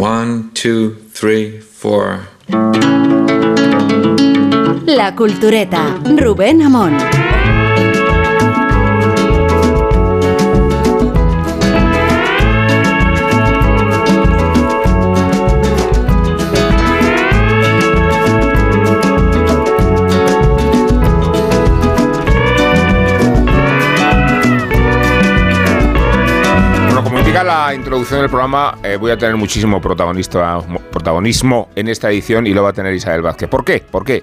One, two, three, four. La Cultureta, Rubén Amón. La introducción del programa, eh, voy a tener muchísimo protagonismo en esta edición y lo va a tener Isabel Vázquez. ¿Por qué? ¿Por qué?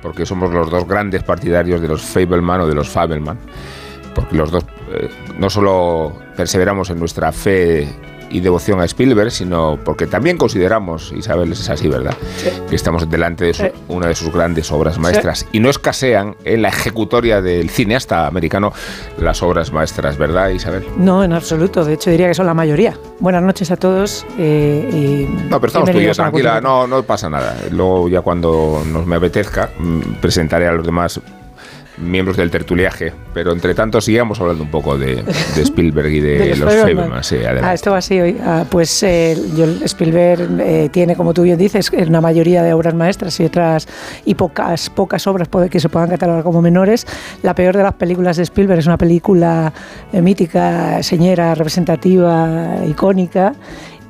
Porque somos los dos grandes partidarios de los Fableman o de los Fableman. Porque los dos eh, no solo perseveramos en nuestra fe y devoción a Spielberg, sino porque también consideramos, Isabel, es así, ¿verdad? Que estamos delante de su- Sí. una de sus grandes obras maestras y no escasean en la ejecutoria del cineasta americano las obras maestras, ¿verdad, Isabel? No, en absoluto. De hecho, diría que son la mayoría. Buenas noches a todos. eh, y No, pero estamos tú y yo, tranquila, no, no pasa nada. Luego ya cuando nos me apetezca mm, presentaré a los demás miembros del tertuliaje, pero entre tanto sigamos hablando un poco de, de Spielberg y de, De los. Fableman. Sí. Ah, esto va así hoy. Ah, pues eh, yo- Spielberg eh, tiene, como tú bien dices, una mayoría de obras maestras y otras y pocas pocas obras que se puedan catalogar como menores. La peor de las películas de Spielberg es una película eh, mítica, señera, representativa, icónica.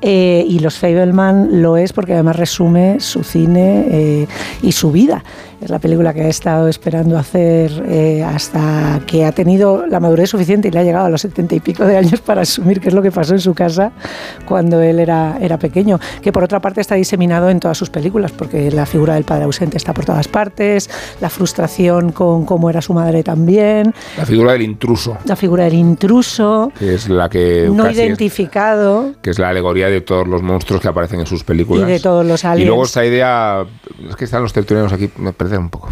eh, y Los Fableman lo es porque además resume su cine eh, y su vida. Es la película que ha estado esperando hacer eh, hasta que ha tenido la madurez suficiente y le ha llegado a los setenta y pico de años para asumir qué es lo que pasó en su casa cuando él era, era pequeño. Que por otra parte está diseminado en todas sus películas, porque la figura del padre ausente está por todas partes, la frustración con cómo era su madre también, La figura del intruso, la figura del intruso, que es la que no casi es- identificado. que es la alegoría de todos los monstruos que aparecen en sus películas. Y de todos los Y aliens. luego esta idea, es que están los tertulianos aquí, me perdí un poco.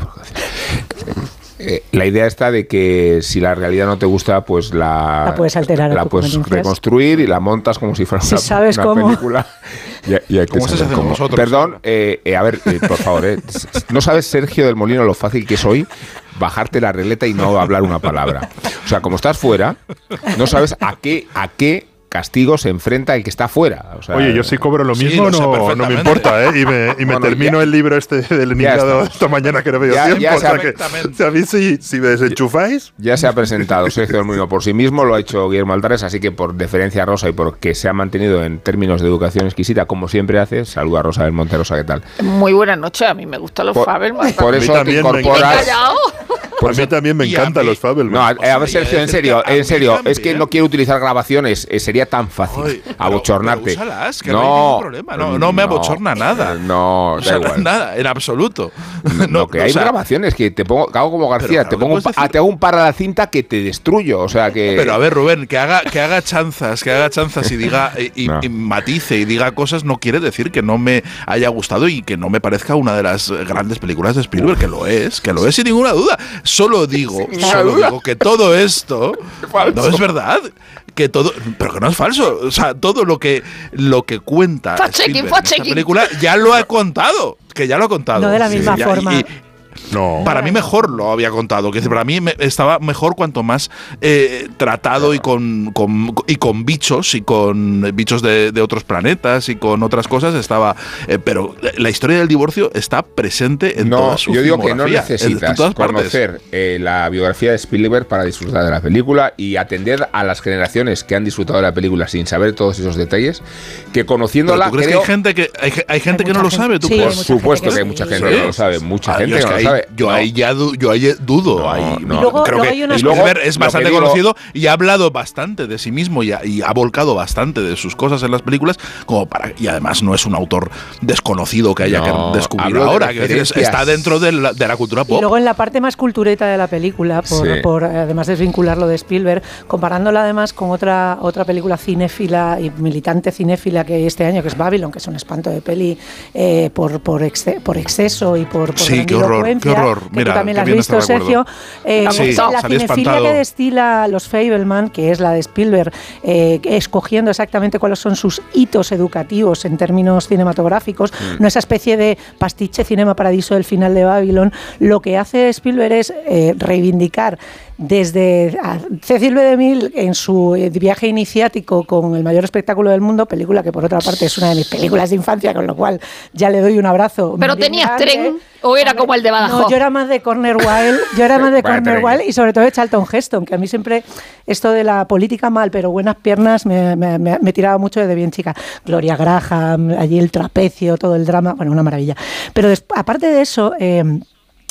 Eh, La idea está de que si la realidad no te gusta, pues la, La puedes alterar la puedes reconstruir y la montas como si fuera Si una, sabes una cómo. película. Y, y hay que saber cómo. Perdón, eh, eh, a ver, eh, por favor, eh, ¿no sabes, Sergio del Molino, lo fácil que es hoy bajarte la regleta y no hablar una palabra? O sea, como estás fuera, no sabes a qué, a qué castigo se enfrenta el que está fuera. O sea, Oye, yo sí cobro lo Sí, mismo, lo sé no, no me importa, ¿eh? Y me, y me Bueno, termino ya- el libro este del está. esta mañana que no veo Ya- tiempo. ya o sea se- que, Perfectamente. o sea, a mí si, si me desenchufáis, Ya se ha presentado Sergio del Molino por sí mismo, lo ha hecho Guillermo Altares, así que por deferencia a Rosa y porque se ha mantenido en términos de educación exquisita, como siempre hace, saluda a Rosa del Monte Rosa, ¿qué tal? Muy buenas noches, a mí me gustan los Por, Fabelman. por A mí eso te también me incorporas... Por a mí también me encantan los Fabelman. No, a, ver, Sergio, en serio, en serio, es que no quiero utilizar grabaciones, eh, sería tan fácil abochornarte. pero úsalas, que no, hay ningún problema. No, no me abochorna nada. No, O da igual. nada, en absoluto. No, que hay sea, grabaciones que te pongo, que hago como García, claro te pongo te hago un par a la cinta que te destruyo, o sea que Pero a ver, Rubén, que haga, que haga chanzas, que haga chanzas y diga No. y matice y diga cosas no quiere decir que no me haya gustado y que no me parezca una de las grandes películas de Spielberg, que lo es, que lo es sin ninguna duda. Solo digo, solo digo que todo esto Falso. no es verdad. Que todo, pero que no es falso. O sea, todo lo que lo que cuenta Spielberg en esta película ya lo ha contado. Que ya lo ha contado. No de la misma forma. y- No. para mí mejor lo había contado. Que para mí me- estaba mejor cuanto más eh, tratado y con, con- y con bichos y con bichos de, de otros planetas y con otras cosas estaba. eh, pero la historia del divorcio está presente en no, toda su yo digo que no en- necesitas en conocer eh, la biografía de Spielberg para disfrutar de la película y atender a las generaciones que han disfrutado de la película sin saber todos esos detalles, que conociéndola ¿tú crees creo- que hay gente que hay, ge- hay gente Hay que no lo sabe? ¿Tú sí, crees? por supuesto gente que hay que mucha sí. gente que no lo sabe, mucha Ah, gente que no lo ahí- Yo No. ahí ya du- yo ahí dudo. No, ahí, no. Y luego- creo luego que hay una- Y luego, Spielberg es que bastante digo- conocido y ha hablado bastante de sí mismo y ha, y ha volcado bastante de sus cosas en las películas como para y además no es un autor desconocido que haya No, que descubrir de ahora decir, referencias. está dentro de la, de la cultura Y pop luego en la parte más cultureta de la película, por, Sí. por, además desvincularlo de Spielberg, comparándola además con otra, otra película cinéfila y militante cinéfila que hay este año, que es Babylon, que es un espanto de peli eh, por, por, exce- por exceso y por, por Sí, qué horror. Qué horror. que Mira, tú también la has visto. Sergio. Eh, Sí, la cinefilia que destila los Fableman, que es la de Spielberg, eh, escogiendo exactamente cuáles son sus hitos educativos en términos cinematográficos, Mm. no esa especie de pastiche cinema paradiso del final de Babylon, lo que hace Spielberg es eh, reivindicar desde Cecil B. DeMille en su eh, viaje iniciático con el mayor espectáculo del mundo, película que por otra parte es una de mis películas de infancia, con lo cual ya le doy un abrazo. ¿Pero tenías tren o era como el de Badajoz? No, yo era más de Corner Wild, yo era más de. Wild y sobre todo de Charlton Heston, que a mí siempre esto de la política mal, pero buenas piernas me, me, me- me tiraba mucho desde bien chica. Gloria Graham, allí el trapecio, todo el drama, bueno, una maravilla. Pero aparte de eso... eh,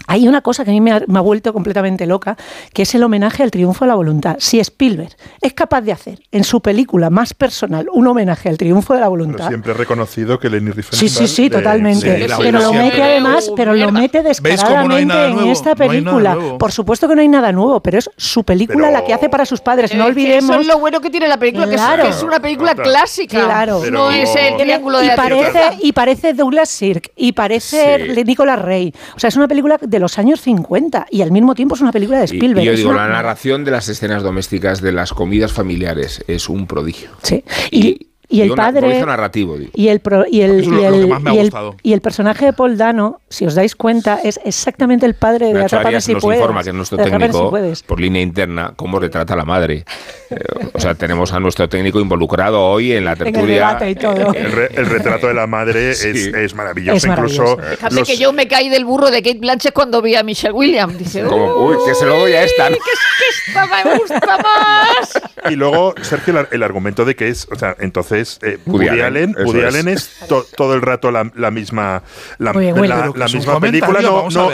hay una cosa que a mí me ha, me ha vuelto completamente loca, que es el homenaje al triunfo de la voluntad. Si Spielberg es capaz de hacer en su película más personal un homenaje al triunfo de la Pero voluntad, siempre he reconocido que Lenny Sí, Riefenstahl... sí, sí, de- totalmente. sí, la pero lo mete de- además, Oh, pero lo mete ¿Veis cómo no descaradamente nada en nuevo? esta No película. Por supuesto que no hay nada nuevo, pero es su película Pero- la que hace para sus padres. No olvidemos. Eso es lo bueno que tiene la película, Claro. que, es, una película clásica. Claro. Pero- No es el triángulo de y la parece, y parece Douglas Sirk y parece Sí. Nicolas Rey. O sea, es una película de los años 50 y al mismo tiempo es una película de Spielberg. Y, yo digo, una- la narración de las escenas domésticas, de las comidas familiares, es un prodigio. Sí. Y, y el padre. narrativo, digo. Y el, pro- y el, Eso es y lo- lo el- que más me ha y el- gustado. y el personaje de Paul Dano, si os dais cuenta, es exactamente el padre de Atrápame si nos puedes. informa que es nuestro si técnico, puedes. por línea interna, cómo retrata a la madre. Eh, o sea, tenemos a nuestro técnico involucrado hoy en la el tertulia. debate y todo. El, re- el retrato de la madre Sí. es, es maravilloso. Es maravilloso. Incluso Fíjate los- que yo me caí del burro de Kate Blanchett cuando vi a Michelle Williams. Dice, Como, uy, que se lo doy a esta. ¿no? "Uy, que es que esta me gusta más. Y luego, Sergio, el, el argumento de que es, o sea, entonces eh, Woody Woody, Allen, Allen, eso Woody es. Allen es to- todo el rato la, la misma, la, misma película,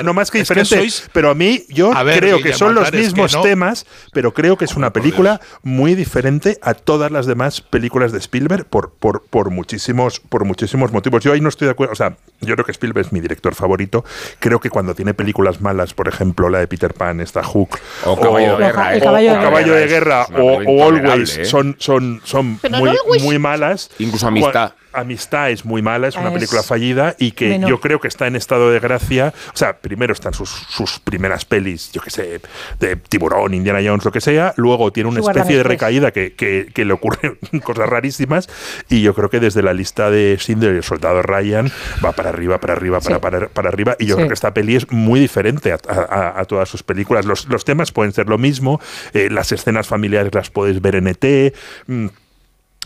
no, más que Es que diferente. sois- pero a mí, yo A ver, creo que son los que mismos no. temas, pero creo que es una película muy diferente a todas las demás películas de Spielberg por, por, por muchísimos, por muchísimos motivos. Yo ahí no estoy de acuerdo. O sea, yo creo que Spielberg es mi director favorito. Creo que cuando tiene películas malas, por ejemplo, la de Peter Pan, esta Hook, O Caballo de Guerra. ¿eh? De o Caballo de es Guerra una o, película o intolerable, Always ¿eh? son, son, son Pero muy, no Always. muy malas. Incluso Amistad. Amistad es muy mala, es una Es película fallida y que menor. yo creo que está en estado de gracia. O sea, primero están sus, sus primeras pelis, yo que sé, de Tiburón, Indiana Jones, lo que sea. Luego tiene una especie de recaída que, que, que le ocurren cosas rarísimas. Y yo creo que desde la lista de Schindler y el soldado Ryan va para arriba, para arriba, para, Sí. para, para arriba. Y yo Sí. creo que esta peli es muy diferente a, a- a todas sus películas. Los, los temas pueden ser lo mismo, eh, las escenas familiares las puedes ver en ET.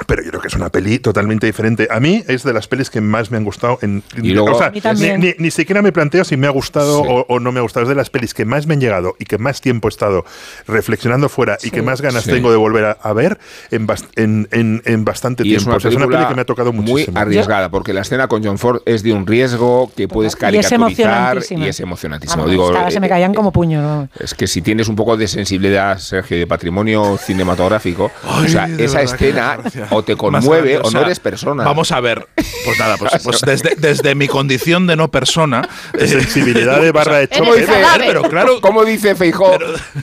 Pero yo creo que es una peli totalmente diferente. A mí es de las pelis que más me han gustado. En, Y luego- o sea, A mí también. Ni, ni- ni siquiera me planteo si me ha gustado Sí. o, o no me ha gustado. Es de las pelis que más me han llegado y que más tiempo he estado reflexionando fuera y que más ganas Sí. tengo de volver a, a ver en, bast- en, en- en bastante Y es tiempo. una, O sea, es una peli que me ha tocado muy muchísimo. arriesgada, porque la escena con John Ford es de un riesgo que puedes es caricaturizar y es emocionantísimo. Vamos, Digo, se me eh, caían eh, como puño. ¿no? Es que si tienes un poco de sensibilidad, Sergio, de patrimonio cinematográfico, Ay, o sea, esa escena gracia. o te conmueve grande, o, sea, no eres persona. Vamos a ver. Pues nada, pues, pues desde, desde mi condición de no persona. eh, Sensibilidad de barra de Eres ¿Cómo choque. pero claro, ¿Cómo dice Feijó?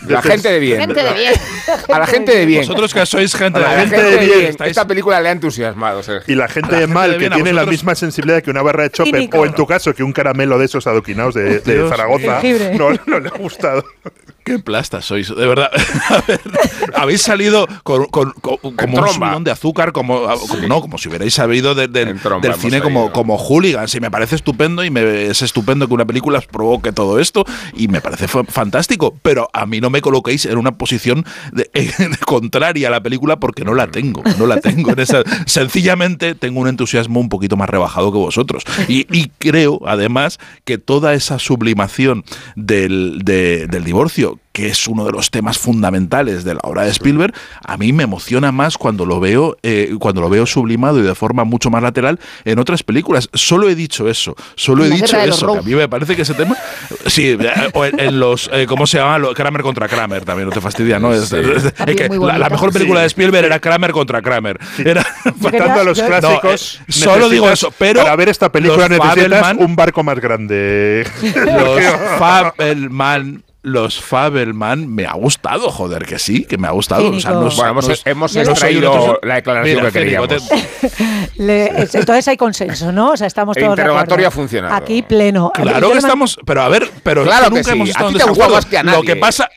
La gente de bien. Gente de bien. A la gente de bien. vosotros que sois gente la de gente bien, de bien. estáis- Esta película le ha entusiasmado, Sergio. Y la gente la de gente mal, de que bien, a tiene la misma sensibilidad que una barra de chope, Cínico. o en tu caso, que un caramelo de esos adoquinados de, de Zaragoza, no, no le ha gustado. Qué plastas sois, de verdad. A ver, habéis salido con, con- con- como un tromba. subidón de azúcar, como, como- no, como si hubierais sabido de- de- del cine como, como hooligans. Y me parece estupendo y me, es estupendo que una película provoque todo esto. Y me parece fa- fantástico. Pero a mí no me coloquéis en una posición de- contraria a la película porque no la tengo. No la tengo. En esa, sencillamente tengo un entusiasmo un poquito más rebajado que vosotros. Y, y creo, además, que toda esa sublimación del, de- del divorcio, que es uno de los temas fundamentales de la obra de Spielberg, a mí me emociona más cuando lo veo, eh, cuando lo veo sublimado y de forma mucho más lateral en otras películas. Solo he dicho eso, solo he dicho eso. Que a mí me parece que ese tema, sí, eh, o en, en los, eh, ¿cómo se llama? Kramer contra Kramer también, no te fastidia, ¿no? Es- Sí. es- es También que muy la, mejor película Sí. de Spielberg era Kramer contra Kramer. Era Faltando a los clásicos. No, eh, solo digo eso, pero Para ver esta película necesitas Fabelman- un barco más grande. los Fabelman los Fabelman me ha gustado, joder, que sí, que me ha gustado. O sea, Bueno, hemos, hemos extraído otro- la declaración Mira, que queríamos. te- Le- es- entonces hay consenso, ¿no? O sea, estamos todos interrogatorio ha funcionado. Aquí pleno. Claro que estamos, pero a ver, pero Claro que que nunca sí. hemos A estado ti en te ha gustado desacuerdo. más que a Lo nadie. que pasa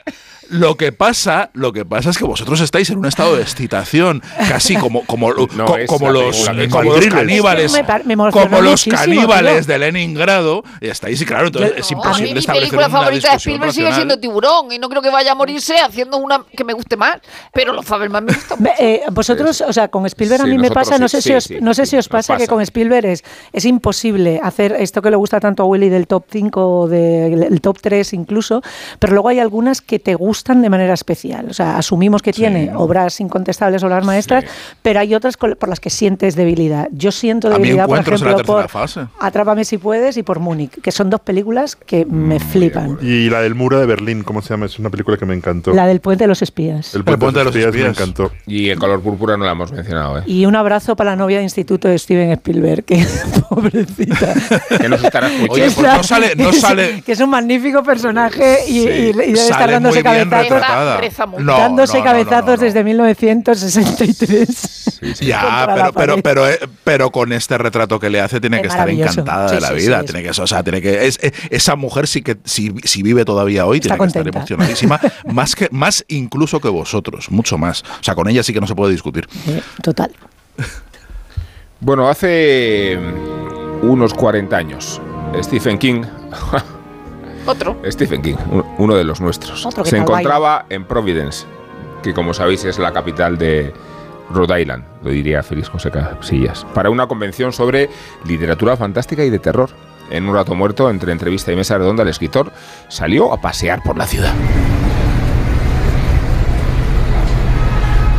lo que pasa, lo que pasa es que vosotros estáis en un estado de excitación, casi como como, No, co- como los película como los caníbales, me me como los caníbales tío. de Leningrado, y estáis y claro, entonces es No, a mí imposible mi película una favorita de Spielberg sigue siendo Tiburón y no creo que vaya a morirse haciendo una que me guste más. Pero los Fabelman me gustan Ve- mucho. eh, vosotros, o sea, con Spielberg a Sí, mí me pasa, no sí, sé si os, sí, no sé sí, si os nos pasa, que pasa. con Spielberg es, es imposible hacer esto que le gusta tanto a Willy del top 5 del el top 3 incluso, pero luego hay algunas que te gustan de manera especial. O sea, asumimos que tiene obras incontestables, obras maestras, pero hay otras por las que sientes debilidad. Yo siento A mí debilidad, por en la ejemplo, por fase. Atrápame si puedes y por Múnich, que son dos películas que me flipan. Y la del muro de Berlín, ¿cómo se llama? Es una película que me encantó. La del puente de los espías. El El puente de los me espías. encantó. Y el color púrpura no la hemos mencionado, ¿eh? Y un abrazo para la novia de instituto de Steven Spielberg, que pobrecita. Que nos estará escuchando. Oye, pues no sale, no Es- sale. que es un magnífico personaje y, y- y debe estar dándose muy bien cabezazos. No, dándose no, no, no, cabezazos no, no. desde 1963. Ya, pero, pero, eh, pero con este retrato que le hace tiene Es que estar encantada Sí, de la sí, vida. sí, tiene que, o sea, tiene que es- eh, esa mujer sí que si, si vive todavía hoy Está tiene que estar contenta. emocionadísima, más que más incluso que vosotros, mucho más. O sea, con ella sí que no se puede discutir. Eh, Total. Bueno, hace unos 40 años, Stephen King, Otro. Stephen King, un- uno de los nuestros, Otro que se encontraba en Providence, que como sabéis es la capital de Rhode Island, lo diría Félix José Casillas, para una convención sobre literatura fantástica y de terror. En un rato muerto, entre entrevista y mesa redonda, el escritor salió a pasear por la ciudad.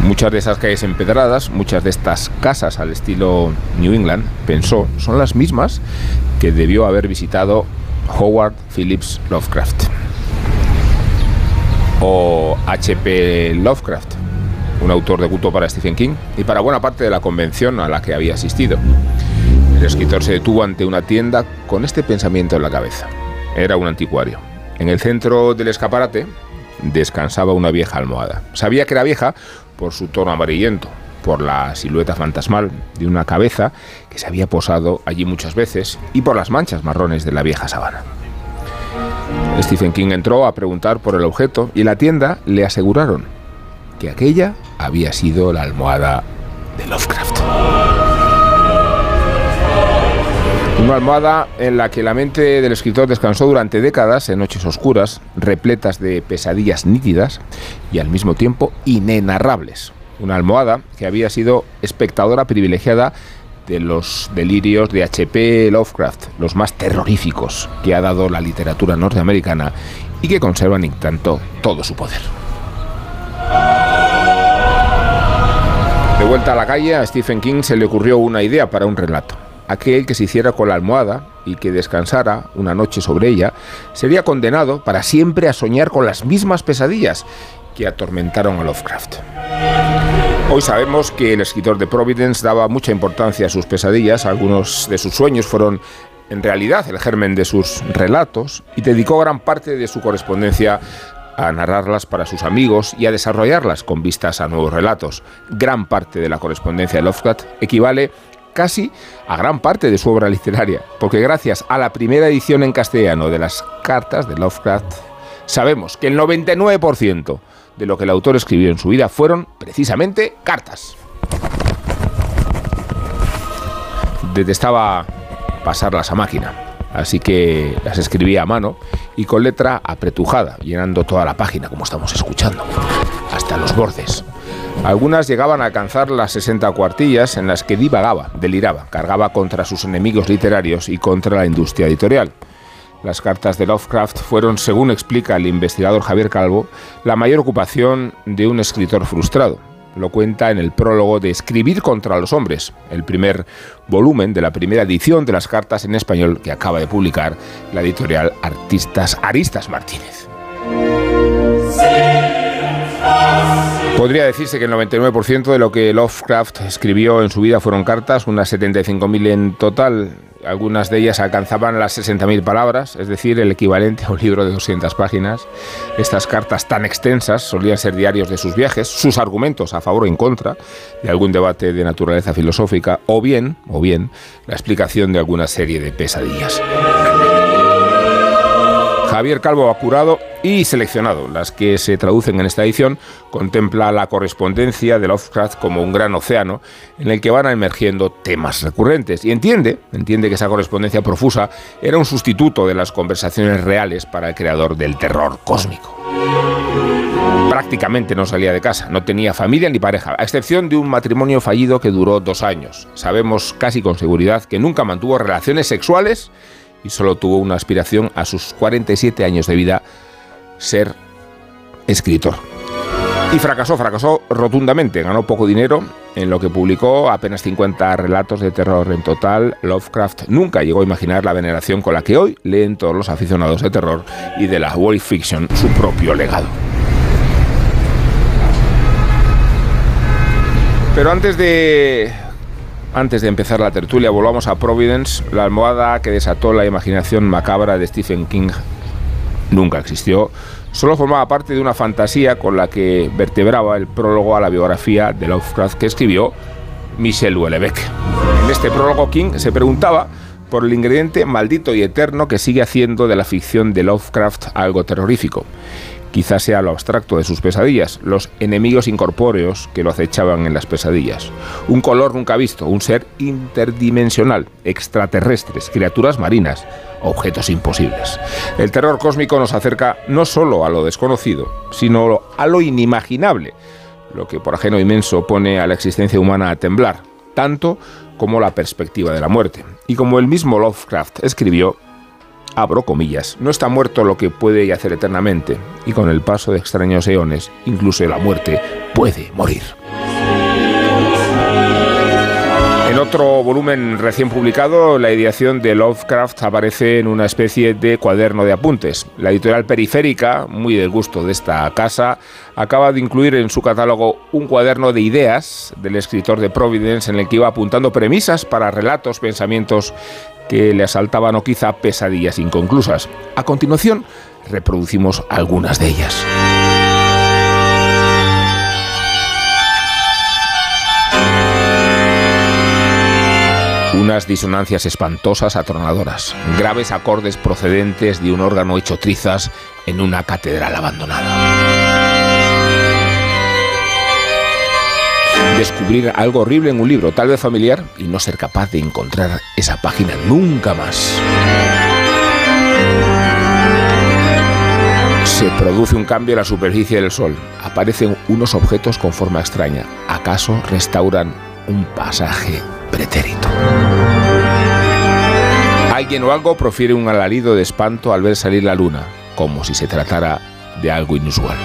Muchas de esas calles empedradas, muchas de estas casas al estilo New England, pensó, son las mismas que debió haber visitado Howard Phillips Lovecraft. O H.P. Lovecraft, un autor de culto para Stephen King y para buena parte de la convención a la que había asistido. El escritor se detuvo ante una tienda con este pensamiento en la cabeza. Era un anticuario. En el centro del escaparate descansaba una vieja almohada. Sabía que era vieja por su tono amarillento, por la silueta fantasmal de una cabeza que se había posado allí muchas veces y por las manchas marrones de la vieja sábana. Stephen King entró a preguntar por el objeto y en la tienda le aseguraron que aquella había sido la almohada de Lovecraft. Una almohada en la que la mente del escritor descansó durante décadas en noches oscuras, repletas de pesadillas nítidas y al mismo tiempo inenarrables. Una almohada que había sido espectadora privilegiada de los delirios de H.P. Lovecraft, los más terroríficos que ha dado la literatura norteamericana y que conservan en tanto todo su poder. De vuelta a la calle, a Stephen King se le ocurrió una idea para un relato. Aquel que se hiciera con la almohada y que descansara una noche sobre ella sería condenado para siempre a soñar con las mismas pesadillas que atormentaron a Lovecraft. Hoy sabemos que el escritor de Providence daba mucha importancia a sus pesadillas, algunos de sus sueños fueron en realidad el germen de sus relatos y dedicó gran parte de su correspondencia a narrarlas para sus amigos y a desarrollarlas con vistas a nuevos relatos. Gran parte de la correspondencia de Lovecraft equivale casi a gran parte de su obra literaria, porque gracias a la primera edición en castellano de las cartas de Lovecraft, sabemos que el 99% de lo que el autor escribió en su vida fueron precisamente cartas. Detestaba pasarlas a máquina, así que las escribía a mano y con letra apretujada, llenando toda la página, como estamos escuchando, hasta los bordes. Algunas llegaban a alcanzar las 60 cuartillas en las que divagaba, deliraba, cargaba contra sus enemigos literarios y contra la industria editorial. Las cartas de Lovecraft fueron, según explica el investigador Javier Calvo, la mayor ocupación de un escritor frustrado. Lo cuenta en el prólogo de Escribir contra los hombres, el primer volumen de la primera edición de las cartas en español que acaba de publicar la editorial Artistas Aristas Martínez. Podría decirse que el 99% de lo que Lovecraft escribió en su vida fueron cartas, unas 75.000 en total, algunas de ellas alcanzaban las 60.000 palabras, es decir, el equivalente a un libro de 200 páginas. Estas cartas tan extensas solían ser diarios de sus viajes, sus argumentos a favor o en contra de algún debate de naturaleza filosófica, o bien, o bien, la explicación de alguna serie de pesadillas. Javier Calvo ha curado y seleccionado las que se traducen en esta edición, contempla la correspondencia de Lovecraft como un gran océano en el que van emergiendo temas recurrentes y entiende, entiende que esa correspondencia profusa era un sustituto de las conversaciones reales para el creador del terror cósmico. Prácticamente no salía de casa, no tenía familia ni pareja, a excepción de un matrimonio fallido que duró dos años. Sabemos casi con seguridad que nunca mantuvo relaciones sexuales y solo tuvo una aspiración a sus 47 años de vida, ser escritor. Y fracasó, fracasó rotundamente, ganó poco dinero en lo que publicó, apenas 50 relatos de terror en total. Lovecraft nunca llegó a imaginar la veneración con la que hoy leen todos los aficionados de terror y de la world fiction su propio legado. Pero antes de antes de empezar la tertulia, volvamos a Providence, la almohada que desató la imaginación macabra de Stephen King. Nunca existió, solo formaba parte de una fantasía con la que vertebraba el prólogo a la biografía de Lovecraft que escribió Michel Houellebecq. En este prólogo King se preguntaba por el ingrediente maldito y eterno que sigue haciendo de la ficción de Lovecraft algo terrorífico. Quizás sea lo abstracto de sus pesadillas, los enemigos incorpóreos que lo acechaban en las pesadillas. Un color nunca visto, un ser interdimensional, extraterrestres, criaturas marinas, objetos imposibles. El terror cósmico nos acerca no solo a lo desconocido, sino a lo inimaginable, lo que por ajeno inmenso pone a la existencia humana a temblar, tanto como la perspectiva de la muerte. Y como el mismo Lovecraft escribió, abro comillas, no está muerto lo que puede yacer eternamente, y con el paso de extraños eones, incluso la muerte puede morir. En otro volumen recién publicado, la ideación de Lovecraft aparece en una especie de cuaderno de apuntes. La editorial periférica, muy del gusto de esta casa, acaba de incluir en su catálogo un cuaderno de ideas del escritor de Providence en el que iba apuntando premisas para relatos, pensamientos que le asaltaban o quizá pesadillas inconclusas. A continuación, reproducimos algunas de ellas. Unas disonancias espantosas, atronadoras, graves acordes procedentes de un órgano hecho trizas en una catedral abandonada. Descubrir algo horrible en un libro, tal vez familiar, y no ser capaz de encontrar esa página nunca más. Se produce un cambio en la superficie del Sol. Aparecen unos objetos con forma extraña. ¿Acaso restauran un pasaje pretérito? Alguien o algo profiere un alarido de espanto al ver salir la luna, como si se tratara de algo inusual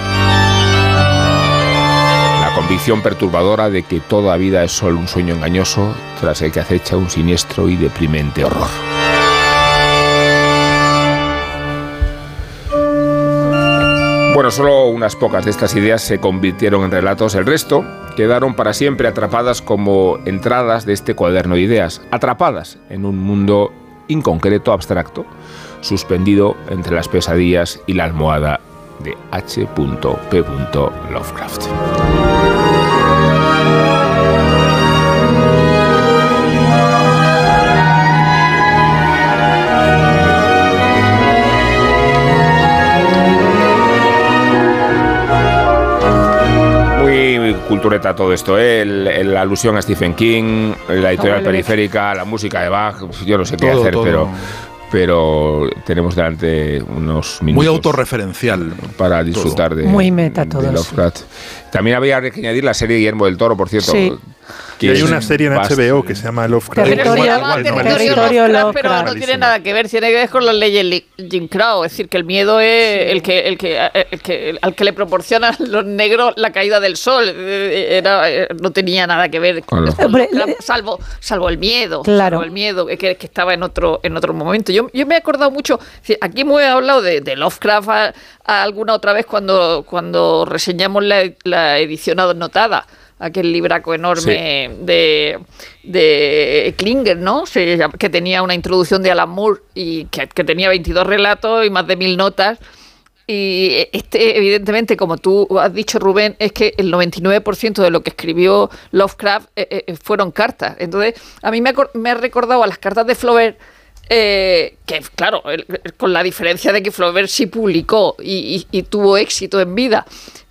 convicción perturbadora de que toda vida es solo un sueño engañoso tras el que acecha un siniestro y deprimente horror. Bueno, solo unas pocas de estas ideas se convirtieron en relatos, el resto quedaron para siempre atrapadas como entradas de este cuaderno de ideas, atrapadas en un mundo inconcreto, abstracto, suspendido entre las pesadillas y la almohada de H.P. Lovecraft. Cultureta todo esto, ¿eh? la alusión a Stephen King, la editorial periférica, la música de Bach, yo no sé qué hacer, pero pero tenemos delante unos minutos. Muy autorreferencial. Para disfrutar de, Muy meta todo Lovecraft. También había que añadir la serie Guillermo del Toro, por cierto. Sí. Y hay una serie en HBO que se llama Lovecraft. Territorio, no, territorio Territorio Lovecraft, pero no tiene nada que ver, tiene que ver con las leyes Li- Jim Crow, es decir, que el miedo es el que, el que, el que al que le proporcionan los negros la caída del sol, Eh, era, eh, no tenía nada que ver Con Lovecraft, salvo, salvo el miedo, Claro. salvo el miedo que, que estaba en otro, en otro momento. Yo, yo me he acordado mucho, aquí hemos hablado de, de Lovecraft a- a alguna otra vez cuando, cuando reseñamos la, la edición anotada aquel libraco enorme de, de Klinger, ¿no? Se que tenía una introducción de Alan Moore y que, que tenía 22 relatos y más de mil notas. Y este, evidentemente, como tú has dicho, Rubén, es que el 99% de lo que escribió Lovecraft eh, eh, fueron cartas. Entonces, a mí me ha, cor- me ha recordado a las cartas de Flaubert, eh, que claro, el- el- con la diferencia de que Flaubert sí publicó y, y- y tuvo éxito en vida.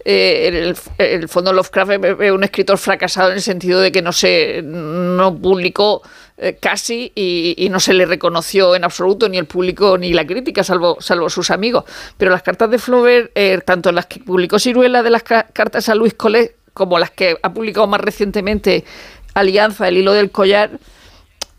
Eh, el, el fondo Lovecraft es un escritor fracasado en el sentido de que no se no publicó eh, casi y, no se le reconoció en absoluto ni el público ni la crítica, salvo, salvo sus amigos. Pero las cartas de Flaubert, eh, tanto las que publicó Ciruela de las ca- cartas a Luis Collet, como las que ha publicado más recientemente Alianza, el hilo del collar,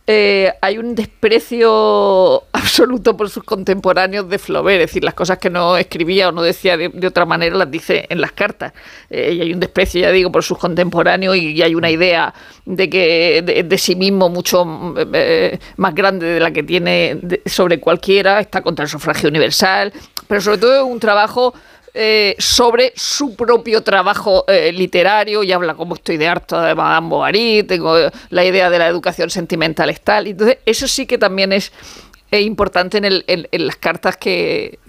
eh, hay un desprecio absoluto por sus contemporáneos de Flaubert, es decir, las cosas que no escribía o no decía de, de otra manera las dice en las cartas. Eh, y hay un desprecio, ya digo, por sus contemporáneos y, hay una idea de que de, de sí mismo mucho mm, eh, más grande de la que tiene sobre cualquiera, está contra el sufragio universal, pero sobre todo un trabajo eh, sobre su propio trabajo eh, literario y habla como estoy de harto de Madame Bovary, tengo eh, la idea de la educación sentimental es tal. Entonces, eso sí que también es importante en, las cartas que,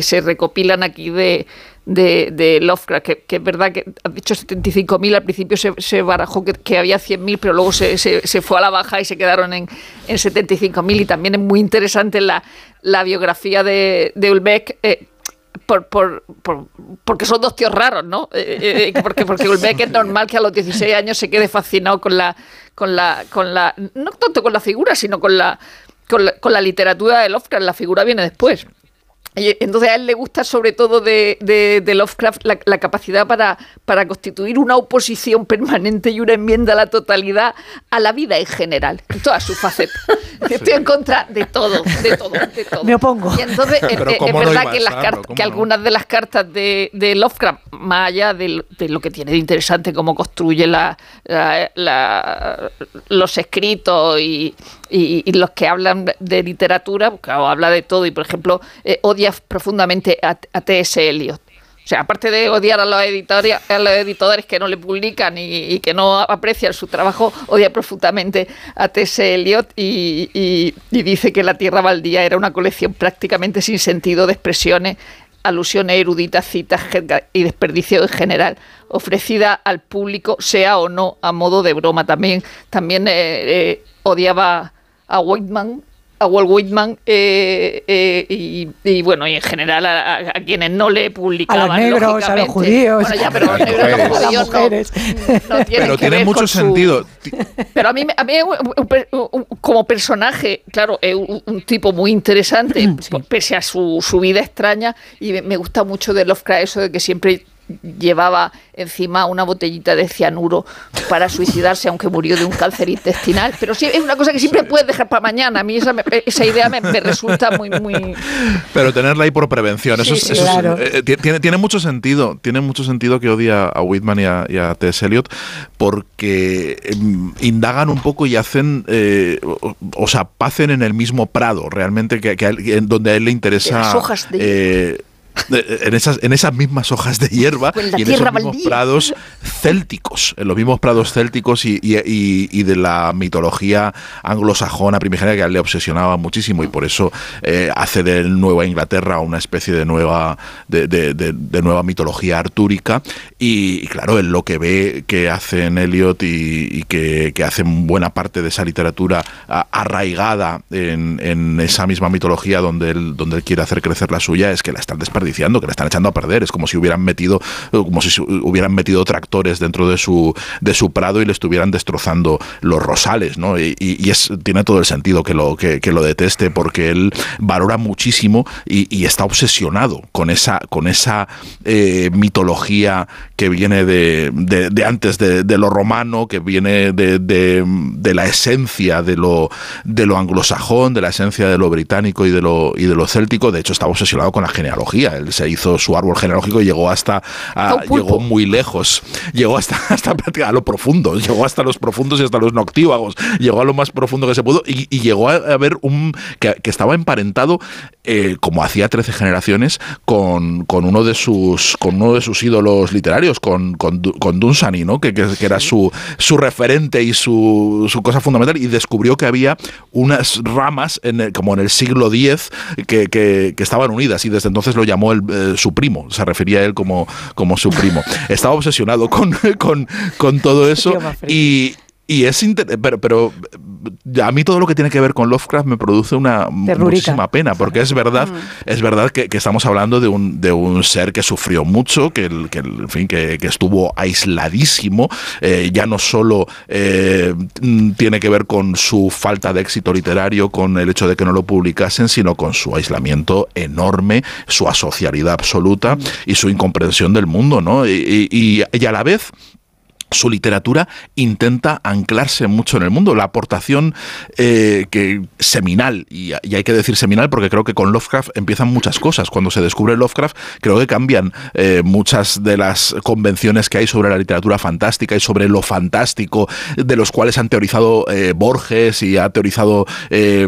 se recopilan aquí de, de, Lovecraft, que, es verdad que has dicho 75.000, al principio se, barajó que, había 100.000, pero luego se, se- fue a la baja y se quedaron en, en 75.000 y también es muy interesante la, biografía de, de Ulbeck. Por, por, por- porque son dos tíos raros, ¿no? Eh, eh, porque porque Ulbeck es normal que a los 16 años se quede fascinado con la, con la, con la, no tanto con la figura, sino con la, con la, con la literatura de Lovecraft. La figura viene después. Entonces a él le gusta sobre todo de, de- de Lovecraft la, la capacidad para, para constituir una oposición permanente y una enmienda a la totalidad a la vida en general, en todas sus facetas. Estoy en contra de todo, de todo, de todo. Me opongo. Y entonces Pero es ¿cómo no verdad que, las cartas, ¿Cómo que algunas de las cartas de, de Lovecraft, más allá de, de lo que tiene de interesante, cómo construye la, la- la- los escritos y, y- los que hablan de literatura, porque habla de todo y, por ejemplo, eh, odia profundamente a, a T.S. Eliot. O sea, aparte de odiar a los editores, a los editores que no le publican y, que no aprecian su trabajo, odia profundamente a T.S. Eliot y, y- dice que La Tierra Baldía era una colección prácticamente sin sentido de expresiones, alusiones eruditas, citas y desperdicio en general, ofrecida al público, sea o no a modo de broma. También, también eh, eh, odiaba a Whitman, a Walt Whitman eh, eh, y, y, bueno, y en general a, a- a quienes no le publicaban. A los negros, a los judíos. Bueno, ya, pero los A las negros los mujeres. judíos A las mujeres. no, no tienen Pero que tiene ver mucho su- sentido. Ti- pero a mí, me- a mí como personaje, claro, es un, un tipo muy interesante, pese a su, su vida extraña, y me, me gusta mucho de Lovecraft eso de que siempre llevaba encima una botellita de cianuro para suicidarse, aunque murió de un cáncer intestinal. Pero sí, es una cosa que siempre puedes dejar para mañana. A mí esa, me- esa idea me, me resulta muy, muy... Pero tenerla ahí por prevención, eso, Sí, es- eh, ti- tiene, tiene mucho sentido. Tiene mucho sentido que odia a Whitman y a, y a T.S. Eliot porque em, indagan un poco y hacen, eh, o, o sea, pacen en el mismo prado, realmente, que, que a él- en donde a él le interesa. Las hojas de eh, de- en esas, en esas mismas hojas de hierba y en esos mismos baldía. prados célticos, en los mismos prados célticos y, y- y- de la mitología anglosajona primigenia que a él le obsesionaba muchísimo y por eso eh, hace de Nueva Inglaterra una especie de nueva de, de- de- de nueva mitología artúrica y, y claro, él lo que ve que hacen Eliot y, que, que hacen buena parte de esa literatura a- arraigada en, en esa misma mitología donde él, donde él quiere hacer crecer la suya es que la están desperdiciando, que la están echando a perder. Es como si hubieran metido, como si hubieran metido tractores dentro de su, de su prado y le estuvieran destrozando los rosales, ¿no? Y, es, tiene todo el sentido que lo, que, lo deteste porque él valora muchísimo y, está obsesionado con esa, con esa eh, mitología que viene de, de- de antes de, de lo romano, que viene de, de- de la esencia de lo, de lo anglosajón, de la esencia de lo británico y de lo, y de lo céltico. De hecho, está obsesionado con la genealogía. Él se hizo su árbol genealógico y llegó hasta a- llegó muy lejos. Llegó hasta, hasta a lo profundo. Llegó hasta los profundos y hasta los noctívagos. Llegó a lo más profundo que se pudo y, y llegó a, a ver un que, que estaba emparentado eh, como hacía 13 generaciones con, con uno de sus con uno de sus ídolos literarios con con, con Dunsany, ¿no? Que, que- que era su su referente y su, su cosa fundamental y descubrió que había unas ramas en el- como en el siglo X que estaban unidas y desde entonces lo llamó el, eh, su primo, se refería a él como, como su primo. Estaba obsesionado con, con, con todo eso y, y es pero, pero eh, a mí todo lo que tiene que ver con Lovecraft me produce una muchísima pena, porque es verdad, es verdad que, que estamos hablando de un, de un ser que sufrió mucho, que, el- que, en fin, que, que estuvo aisladísimo, eh, ya no solo eh, mm, tiene que ver con su falta de éxito literario, con el hecho de que no lo publicasen, sino con su aislamiento enorme, su asocialidad absoluta y su incomprensión del mundo, ¿no? y- y- y a la vez su literatura intenta anclarse mucho en el mundo. La aportación eh, que seminal, y, hay que decir seminal porque creo que con Lovecraft empiezan muchas cosas. Cuando se descubre Lovecraft, creo que cambian eh, muchas de las convenciones que hay sobre la literatura fantástica y sobre lo fantástico, de los cuales han teorizado eh, Borges y ha teorizado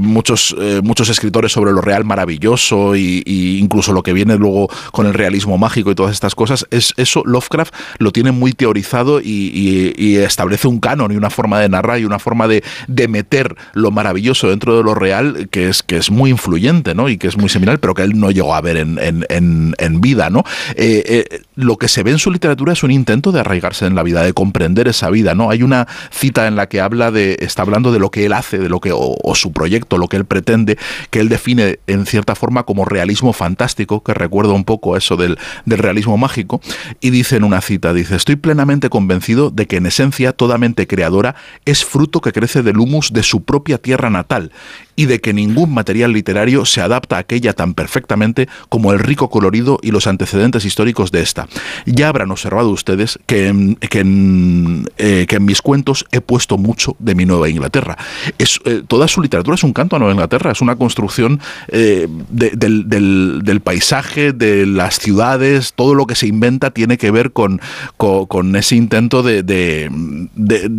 muchos, muchos escritores sobre lo real maravilloso y, y incluso lo que viene luego con el realismo mágico y todas estas cosas. Es, eso Lovecraft lo tiene muy teorizado y, y- establece un canon y una forma de narrar y una forma de, de meter lo maravilloso dentro de lo real que es, que es muy influyente ¿no? y que es muy seminal, pero que él no llegó a ver en, en- en- en vida. ¿no? Eh, eh, lo que se ve en su literatura es un intento de arraigarse en la vida, de comprender esa vida. ¿no? Hay una cita en la que habla de, está hablando de lo que él hace, de lo que, o, su proyecto, lo que él pretende, que él define en cierta forma como realismo fantástico, que recuerda un poco eso del, del realismo mágico, y dice en una cita, dice, estoy plenamente convencido de que en esencia toda mente creadora es fruto que crece del humus de su propia tierra natal y de que ningún material literario se adapta a aquella tan perfectamente como el rico colorido y los antecedentes históricos de esta. Ya habrán observado ustedes que en, que en, eh, mis cuentos he puesto mucho de mi Nueva Inglaterra. Eh, toda su literatura es un canto a Nueva Inglaterra, es una construcción eh, de- del, paisaje, de las ciudades, todo lo que se inventa tiene que ver con, con ese intento de- de- de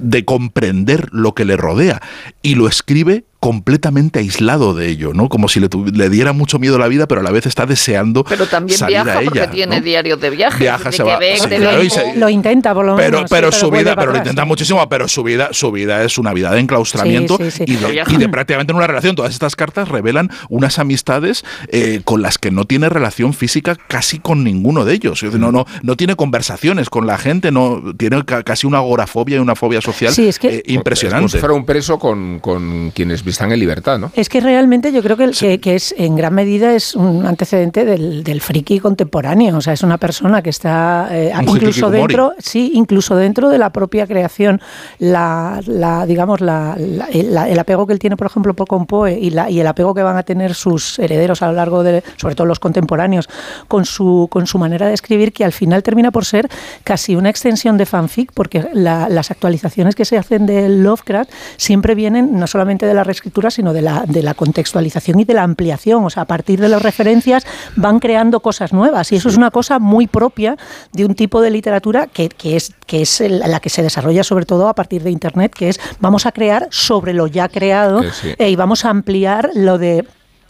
de comprender lo que le rodea. Y lo escribe completamente aislado de ello, ¿no? Como si le, tu- le diera mucho miedo a la vida, pero a la vez está deseando Pero también salir viaja a porque ella, tiene ¿no? diarios de viaje. Viaja, de se va, sí, claro, se- Lo intenta, por lo menos. pero, sí, pero su vida, pero lo intenta muchísimo, pero su vida, su vida es una vida de enclaustramiento Sí, sí, sí. Y, de, Viaja. y de prácticamente una relación. Todas estas cartas revelan unas amistades eh, con las que no tiene relación física casi con ninguno de ellos. Es decir, No, no, no tiene conversaciones con la gente, no tiene ca- casi una agorafobia y una fobia social Sí, es que- eh, Es como impresionante. si fuera un preso con, con quienes están en libertad, ¿no? Es que realmente yo creo que, que, que es en gran medida es un antecedente del, del friki contemporáneo. O sea, es una persona que está eh, incluso dentro, sí, incluso dentro de la propia creación, la, la digamos, la, la- el, apego que él tiene, por ejemplo, po- con Poe y, y el apego que van a tener sus herederos a lo largo de, sobre todo los contemporáneos, con su, con su manera de escribir, que al final termina por ser casi una extensión de fanfic, porque la- las actualizaciones que se hacen de Lovecraft siempre vienen no solamente de la reescritura, sino de la, de la contextualización y de la ampliación. O sea, a partir de las referencias van creando cosas nuevas. Y eso es una cosa muy propia de un tipo de literatura que, que es, que es la que se desarrolla sobre todo a partir de Internet, que es vamos a crear sobre lo ya creado Eh, sí. eh, y vamos a ampliar lo de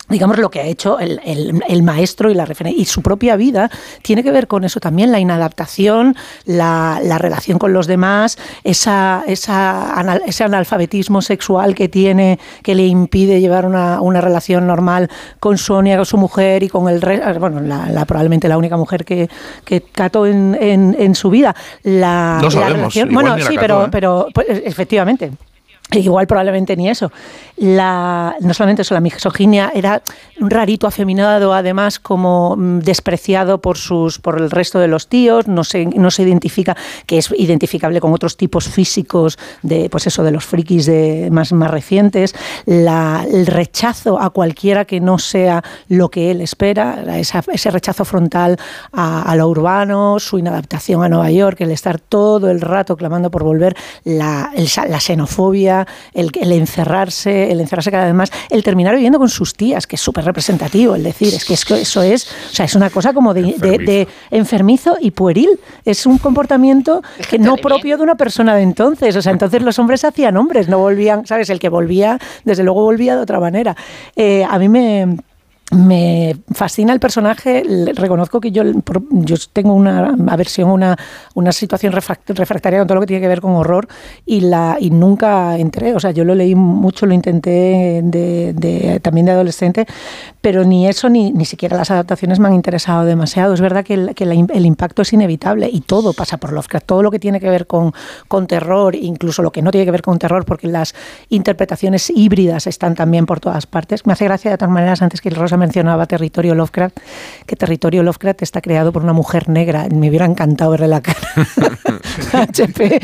digamos lo que ha hecho el, el- el maestro y la referencia y su propia vida tiene que ver con eso también la inadaptación la, la relación con los demás esa, esa anal- ese analfabetismo sexual que tiene que le impide llevar una, una relación normal con Sonia con su mujer y con el resto bueno la, la- probablemente la única mujer que, que cató en, en- en su vida la, No la sabemos, relación- bueno sí cató, pero ¿eh? pero pues, efectivamente Igual probablemente ni eso. No solamente eso, la misoginia era un rarito afeminado, además como mm, despreciado por sus por el resto de los tíos, no se, no se identifica, que es identificable con otros tipos físicos de pues eso de los frikis de más, más recientes, la, el rechazo a cualquiera que no sea lo que él espera, ese rechazo frontal a, lo urbano, su inadaptación a Nueva York, el estar todo el rato clamando por volver, la, la xenofobia soledad, el, el encerrarse, el encerrarse cada vez más, el terminar viviendo con sus tías, que es súper representativo, el decir, es que es que eso es, o sea, es una cosa como de, de- de enfermizo y pueril. Es un comportamiento que no propio de una persona de entonces. O sea, entonces los hombres hacían hombres, no volvían, ¿sabes? El que volvía, desde luego volvía de otra manera. Eh, a mí me, me fascina el personaje. Reconozco que yo, yo tengo una aversión, una, una situación refract- refractaria con todo lo que tiene que ver con horror y, la, y nunca entré. O sea, yo lo leí mucho, lo intenté también de adolescente, pero ni eso ni, ni siquiera las adaptaciones me han interesado demasiado. Es verdad que, el, que el impacto es inevitable y todo pasa por Lovecraft. Todo lo que tiene que ver con, con terror, incluso lo que no tiene que ver con terror, porque las interpretaciones híbridas están también por todas partes. Me hace gracia de todas maneras, antes que Rosa mencionaba Territorio Lovecraft, que Territorio Lovecraft está creado por una mujer negra. Me hubiera encantado verle la cara. HP,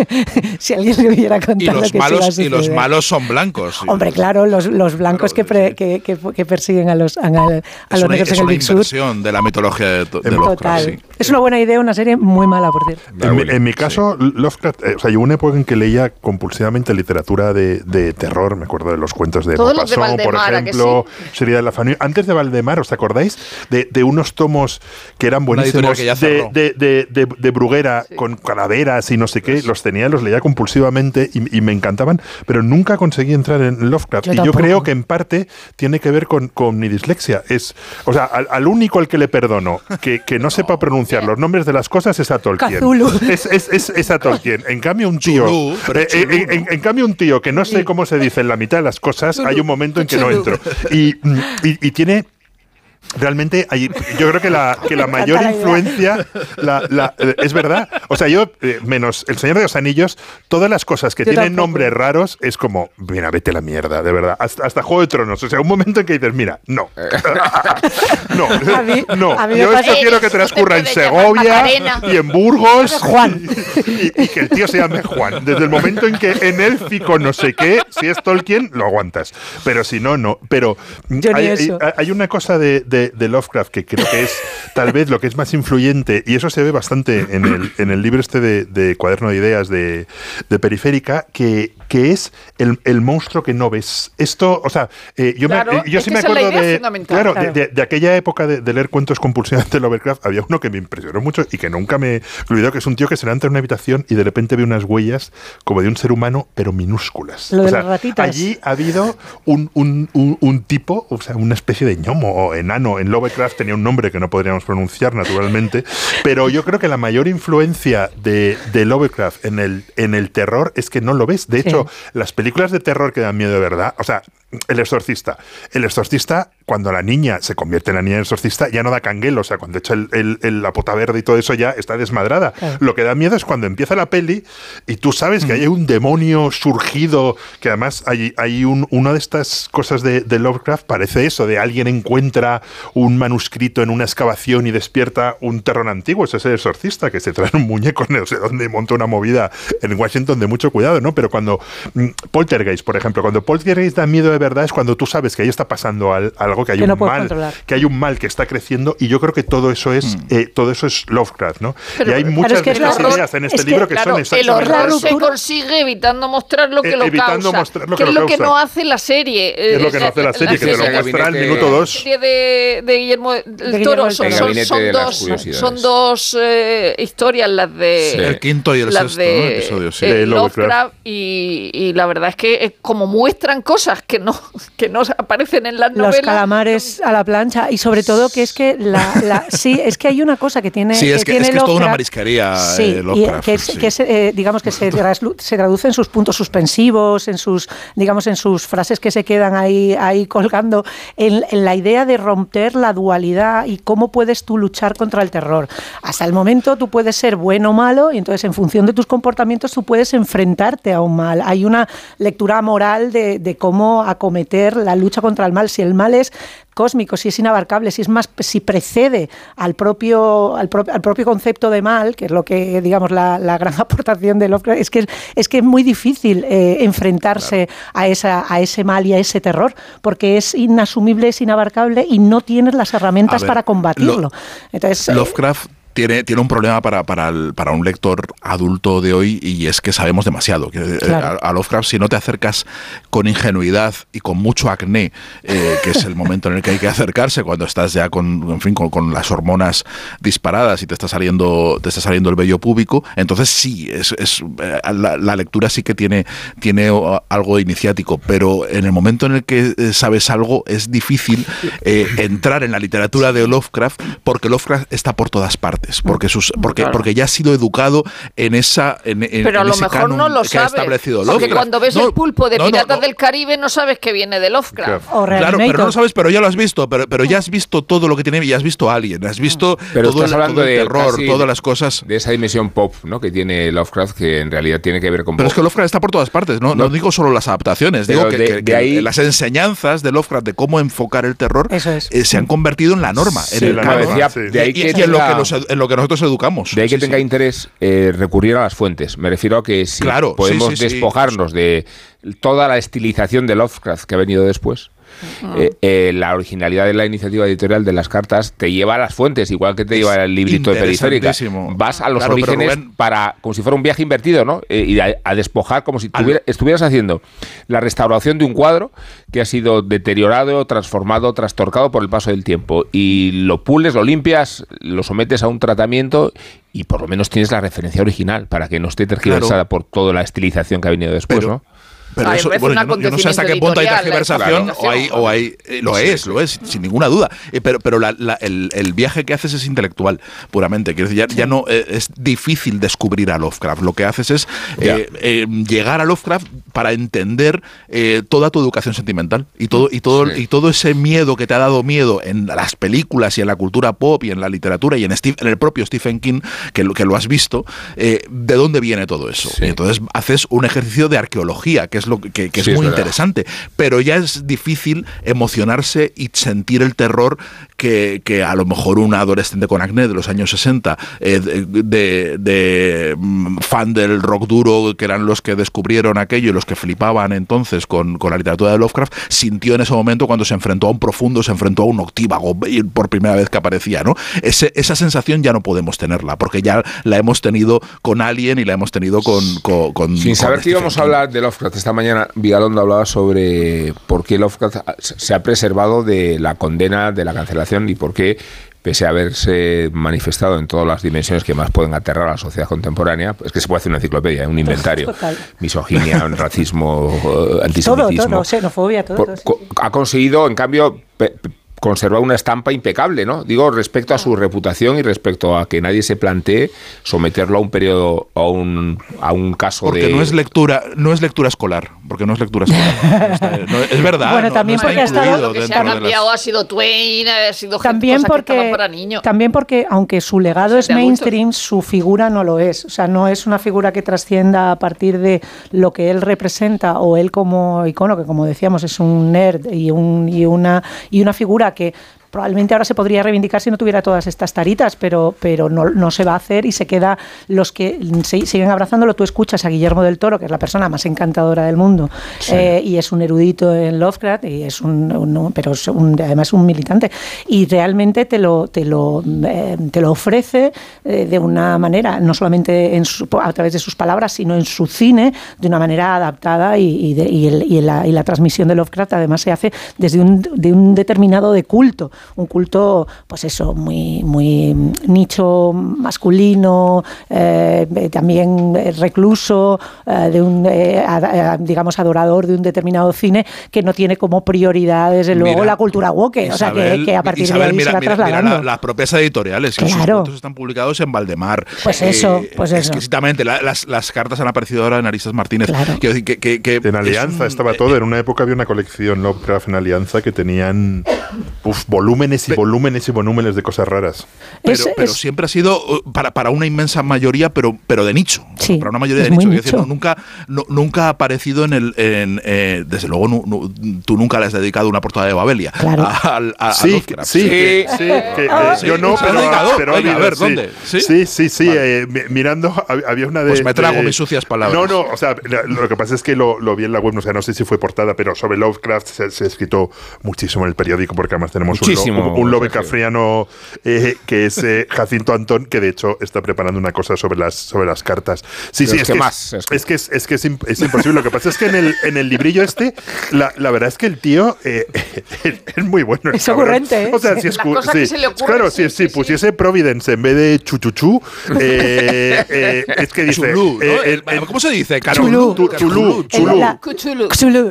si alguien le hubiera contado Y lo los que malos, y los suceder. malos son blancos. Hombre, claro, los, los blancos que, pre- que, que- que persiguen a los, a, a es los una, negros es en el una Big Sur. inversión de la mitología de, de Lovecraft. Sí. Es una buena idea, una serie muy mala, por cierto. En mi, en mi caso, Lovecraft, eh, o sea, yo una época en que leía compulsivamente literatura de, de terror, me acuerdo de los cuentos de Todos los de Maupassant, por Valdemar, ¿a que ejemplo, sería de la familia. Antes de Valdemar, ¿os acordáis? De, de unos tomos que eran buenísimos que de, de, de, de- de Bruguera con calaveras y no sé qué, los tenía, los leía compulsivamente y, y me encantaban, pero nunca conseguí entrar en Lovecraft. Yo y yo tampoco. creo que en parte tiene que ver con, con mi dislexia. Es, o sea, al, al único al que le perdono que, que no sepa pronunciar los nombres de las cosas es a Tolkien. Es, es, es, es a Tolkien. En cambio, un tío. Chulú, eh, eh, chulú, en, en cambio, un tío que no sé cómo se dice en la mitad de las cosas, hay un momento en que no entro. Y, mm, y, y tiene. Realmente, hay- yo creo que la, que la mayor influencia la- la- eh, es verdad. O sea, yo, eh, menos El Señor de los Anillos, todas las cosas que Yo tienen tampoco. nombres raros es como, mira, vete a la mierda, de verdad. Hasta, hasta Juego de Tronos. O sea, un momento en que dices, mira, no. no, A mí- no. a mí me yo eso quiero que transcurra en Segovia y en Burgos. Juan. Y, y que el tío se llame Juan. Desde el momento en que en élfico no sé qué, si es Tolkien, lo aguantas. Pero si no, no. Pero Yo hay- hay una cosa de, de- de Lovecraft que creo que es tal vez lo que es más influyente, y eso se ve bastante en el, en el libro este de, de Cuaderno de Ideas de, de Periférica, que, que es el, el monstruo que no ves. Esto, o sea, eh, yo, Claro, me, eh, yo es sí que me acuerdo de, fundamental. claro, de- Claro. de, de aquella época de, de leer cuentos compulsivamente de Lovecraft, había uno que me impresionó mucho y que nunca me olvidó, que es un tío que se levanta en una habitación y de repente ve unas huellas como de un ser humano, pero minúsculas. Lo de las ratitas. Allí ha habido un, un- un- un tipo, o sea, una especie de ñomo o enano. En Lovecraft tenía un nombre que no podríamos pronunciar, naturalmente, pero yo creo que la mayor influencia de, de Lovecraft en el, en el terror es que no lo ves. De Sí. hecho, las películas de terror que dan miedo de verdad, o sea, el exorcista. El exorcista, cuando la niña se convierte en la niña del exorcista, ya no da canguelo. O sea, cuando echa el, el- el- la pota verde y todo eso ya está desmadrada. Claro. Lo que da miedo es cuando empieza la peli y tú sabes que hay un demonio surgido, que además hay, hay un- una de estas cosas de, de Lovecraft, parece eso, de alguien encuentra un manuscrito en una excavación y despierta un terror antiguo. Ese es el exorcista, que se trae un muñeco no sé dónde y monta una movida en Washington de mucho cuidado, ¿no? Pero cuando mm, Poltergeist, por ejemplo, cuando Poltergeist da miedo de verdad es cuando tú sabes que ahí está pasando al- algo, que hay Que un no mal, controlar. que hay un mal que está creciendo y yo creo que todo eso es eh, todo eso es Lovecraft, ¿no? Pero- y hay muchas es que de el estas horror- ideas en este libro que, Claro, son el exactamente horror eso. se consigue evitando mostrar lo que Eh, lo evitando causa, mostrar lo que que es lo lo que no hace la serie. Es lo que no hace la serie, que te lo muestra al minuto La dos. serie de, de Guillermo del Toro son. El son- son dos, son dos eh, historias las de Sí. El quinto y el sexto episodio, sí. eh, De Lovecraft. Y, y la verdad es que eh, como muestran cosas que no que no aparecen en las Los novelas. calamares a la plancha y sobre todo que es que la, la- sí es que hay una cosa que tiene Sí, es que- tiene es que es toda una marisquería, sí, eh, y Lovecraft, que, es- sí. que es, eh, digamos que se, se traduce en sus puntos suspensivos en sus digamos en sus frases que se quedan ahí ahí colgando en, en la idea de romper la dualidad y cómo puedes tú luchar contra el terror. Hasta el momento tú puedes ser bueno o malo y entonces en función de tus comportamientos tú puedes enfrentarte a un mal. Hay una lectura moral de, de cómo acometer la lucha contra el mal si el mal es cósmico, si es inabarcable, si es más, si precede al propio, al, pro- al propio concepto de mal, que es lo que, digamos, la, la gran aportación de Lovecraft, es que es, que es muy difícil eh, enfrentarse a, esa, a ese mal y a ese terror, porque es inasumible, es inabarcable y no tienes las herramientas ver, para combatirlo. lo- Entonces, eh, Lovecraft tiene, tiene un problema para, para, el- para un lector adulto de hoy y es que sabemos demasiado. Que, eh, Claro. a, a Lovecraft, si no te acercas con ingenuidad y con mucho acné, eh, que es el momento en el que hay que acercarse cuando estás ya con, en fin, con, con las hormonas disparadas y te está saliendo, te está saliendo el vello púbico, entonces sí, es, es, eh, la, la lectura sí que tiene, tiene algo iniciático, pero en el momento en el que sabes algo es difícil eh, entrar en la literatura de Lovecraft porque Lovecraft está por todas partes, porque sus, porque, Claro. porque ya ha sido educado en esa en, en- Pero a en lo ese mejor canon no lo que ha sabes. establecido Porque Lovecraft. cuando ves No, el pulpo de no, no, Piratas no. del Caribe no sabes que viene de Lovecraft. O Claro, pero no lo sabes, pero ya lo has visto, pero, pero ya has visto todo lo que tiene, ya has visto Alien, has visto Pero todo, estás el, hablando todo el de terror, todas las cosas. de esa dimensión pop, ¿no? Que tiene Lovecraft, que en realidad tiene que ver con Pero pop. es que Lovecraft está por todas partes, no, no, No. digo solo las adaptaciones, Pero digo que, de- que- de que ahí- las enseñanzas de Lovecraft de cómo enfocar el terror Eso es. eh, se han convertido en la norma, Sí, en el la Como canon. norma, decía, sí. de ahí y, que y en, lo que nos en lo que nosotros educamos. De ahí que Sí, tenga sí. interés eh, recurrir a las fuentes. Me refiero a que si Claro, podemos despojarnos de toda la estilización de Lovecraft que ha venido después. Eh, eh, la originalidad de la iniciativa editorial de las cartas te lleva a las fuentes, igual que te Es lleva el librito de periférica. Vas a los Claro, orígenes Rubén- para, como si fuera un viaje invertido, ¿no? Eh, y a, a despojar como si tuviera- estuvieras haciendo la restauración de un cuadro que ha sido deteriorado, transformado, trastorcado por el paso del tiempo. Y lo pules, lo limpias, lo sometes a un tratamiento y por lo menos tienes la referencia original para que no esté tergiversada por toda la estilización que ha venido después, Pero- ¿no? Pero Ah, eso, bueno, yo, no, yo no sé hasta qué punto hay tergiversación o hay, o hay eh, lo es, lo es, sin ninguna duda. Eh, pero pero la- la- el, el viaje que haces es intelectual, puramente. Quiero decir, ya, ya no eh, es difícil descubrir a Lovecraft. Lo que haces es eh, eh, llegar a Lovecraft para entender eh, toda tu educación sentimental y todo y todo Sí. y todo ese miedo que te ha dado miedo en las películas y en la cultura pop y en la literatura y en, Steve- en el propio Stephen King que lo, que lo has visto. eh, ¿De dónde viene todo eso? Sí. Y entonces haces un ejercicio de arqueología, que es lo que, que- que Sí, es muy interesante. Pero ya es difícil emocionarse y sentir el terror que, que a lo mejor un adolescente con acné de los años 60, eh, de, de- de, mm, fan del rock duro, que eran los que descubrieron aquello y los que flipaban entonces con, con la literatura de Lovecraft, sintió en ese momento cuando se enfrentó a un profundo, se enfrentó a un octívago por primera vez que aparecía, ¿no? Ese- esa sensación ya no podemos tenerla, porque ya la hemos tenido con Alien y la hemos tenido con... con, con- Sin saber que Stephen íbamos a hablar de Lovecraft. Esta mañana Vigalondo hablaba sobre por qué Lovecraft se ha preservado de la condena, de la cancelación y por qué, pese a haberse manifestado en todas las dimensiones que más pueden aterrar a la sociedad contemporánea, es que se puede hacer una enciclopedia, un inventario. Total. Misoginia, racismo, Todo, antisemitismo. todo, xenofobia, todo. Por- todo, sí. co- ha conseguido, en cambio, pe- pe- conservar una estampa impecable, ¿no? Digo, respecto a su reputación y respecto a que nadie se plantee someterlo a un periodo, a un, a un caso Porque de... no es lectura, no es lectura escolar, porque no es lectura escolar. No está- no- es verdad. Bueno, no- también no está porque ha estado- Lo que se ha las- sido Twain, ha sido gente- También que estaban porque, para niños. también porque, aunque su legado es mainstream, su figura no lo es. O sea, no es una figura que trascienda a partir de lo que él representa o él como icono, que como decíamos es un nerd y, un, y, una, y una figura que probablemente ahora se podría reivindicar si no tuviera todas estas taritas, pero, pero no, no se va a hacer y se queda los que se- siguen abrazándolo. Tú escuchas a Guillermo del Toro, que es la persona más encantadora del mundo, eh, y es un erudito en Lovecraft, y es un, un- pero es un- además un militante, y realmente te lo, te lo, eh, te lo ofrece eh, de una manera, no solamente en su- a través de sus palabras, sino en su cine, de una manera adaptada y, y de- y el- y la, y la transmisión de Lovecraft además se hace desde un, de un determinado de culto, un culto, pues eso, muy, muy nicho masculino, eh, también eh, recluso, eh, de un, eh, eh, digamos, adorador de un determinado cine que no tiene como prioridad, desde luego, Mira, la cultura woke, o sea, que, a partir Isabel, de ahí mira, se va mira- trasladando. la- las propias editoriales. sus Claro. cuentos están publicados en Valdemar. Pues eso, pues eso. Exquisitamente. La- las, las cartas han aparecido ahora en Aristas Martínez. Claro. Quiero decir que, que- que En Alianza estaba eh, todo. En una época había una colección Lovecraft en Alianza que tenían uf, volúmenes y volúmenes y volúmenes de cosas raras. Pero, Es- pero es- siempre ha sido uh, para, para una inmensa mayoría, pero, pero de nicho. Sí, para una mayoría de nicho. Decir, no, nunca, no- nunca ha aparecido en el. en, eh, desde luego, nu- tú nunca le has dedicado una portada de Babelia Claro. a, al- a- a Sí, Lovecraft. sí, que- sí, que, Ah, eh, sí, yo no, ¿se ha pero, pero Venga, a ver, sí. ¿dónde? Sí, ¿Sí? sí, sí. Vale. eh, mi- mirando, hab- había una de. Pues me trago de- mis sucias palabras. No, no, o sea, lo que pasa es que lo, lo vi en la web, o sea, no sé si fue portada, pero sobre Lovecraft se, se ha escrito muchísimo en el periódico, porque además tenemos un, Buenísimo, un, un lobe cafriano eh, que es eh, Jacinto Antón, que de hecho está preparando una cosa sobre las, sobre las cartas. Sí, Pero sí, es es que que, más, es, es que- es es, es que es es imposible. Lo que pasa es que en el, en el librillo este, la, la verdad es que el tío eh, es muy bueno. Es ocurrente, ¿eh? O sea, si cosa sí, que se le ocurre, Claro, sí, si, sí, si sí. pusiese Providence en vez de chuchuchú, eh, eh, es que dice. Chulú, ¿no? eh, El- el- ¿Cómo se dice? Chulú. Chulú, chulú. Chulú.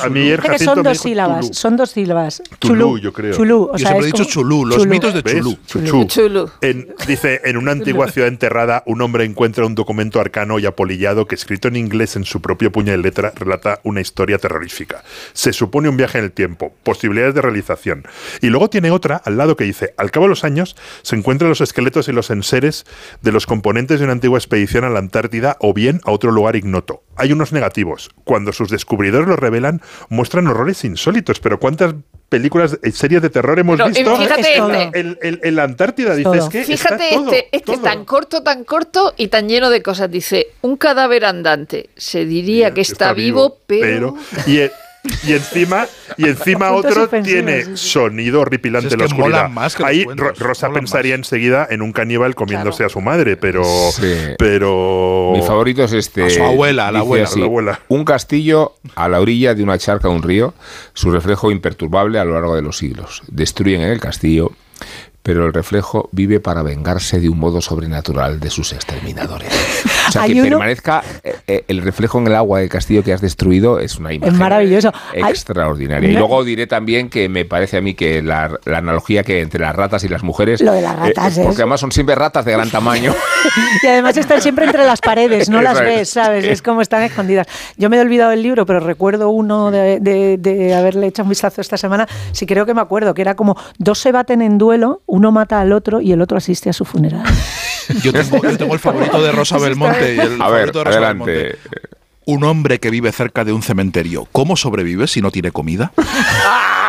A, mí el Jacinto son dos sílabas, Chulú. son dos sílabas. Chulú, yo creo. Chulú, o Yo sea, siempre he dicho chulú, los mitos de chulú. Chuchú. Chulú. En- dice, en una antigua ciudad enterrada, un hombre encuentra un documento arcano y apolillado que, escrito en inglés en su propio puño y letra, relata una historia terrorífica. Se supone un viaje en el tiempo, posibilidades de realización. Y luego tiene otra al lado que dice, al cabo de los años, se encuentran los esqueletos y los enseres de los componentes de una antigua expedición a la Antártida o bien a otro lugar ignoto. Hay unos negativos. Cuando sus descubridores lo revelan, muestran horrores insólitos. Pero ¿cuántas películas, eh, series de terror hemos Pero, eh, visto? fíjate este. La Antártida, dices que Fíjate está todo, este, este todo. tan corto, tan corto y tan lleno de cosas. Dice, un cadáver andante. Se diría que está, vivo, pero... y, e- y encima y encima suspensivos, tiene sonido horripilante Es en la oscuridad. más que Ahí Rosa pensaría más. enseguida en un caníbal comiéndose a su madre, pero Sí. pero Mi favorito es este. A su abuela, a la abuela, a la abuela. Un castillo a la orilla de una charca de un río, su reflejo imperturbable a lo largo de los siglos. Destruyen el castillo, pero el reflejo vive para vengarse de un modo sobrenatural de sus exterminadores. O sea, que uno- permanezca eh, eh, el reflejo en el agua del castillo que has destruido es una imagen maravilloso. Hay- extraordinaria. Y luego diré también que me parece a mí que la, la analogía que entre las ratas y las mujeres... Lo de las ratas eh, es- Porque además son siempre ratas de gran tamaño. Y además están siempre entre las paredes, no las es. ves, ¿sabes? Es como están escondidas. Yo me he olvidado el libro, pero recuerdo uno de, de- de haberle hecho un vistazo esta semana. Sí creo que me acuerdo, que era como dos se baten en duelo, uno mata al otro y el otro asiste a su funeral. Yo tengo, yo tengo el favorito de Rosa Belmonte. Y el A ver, favorito de Rosa adelante. Belmonte. Un hombre que vive cerca de un cementerio. ¿Cómo sobrevive si no tiene comida?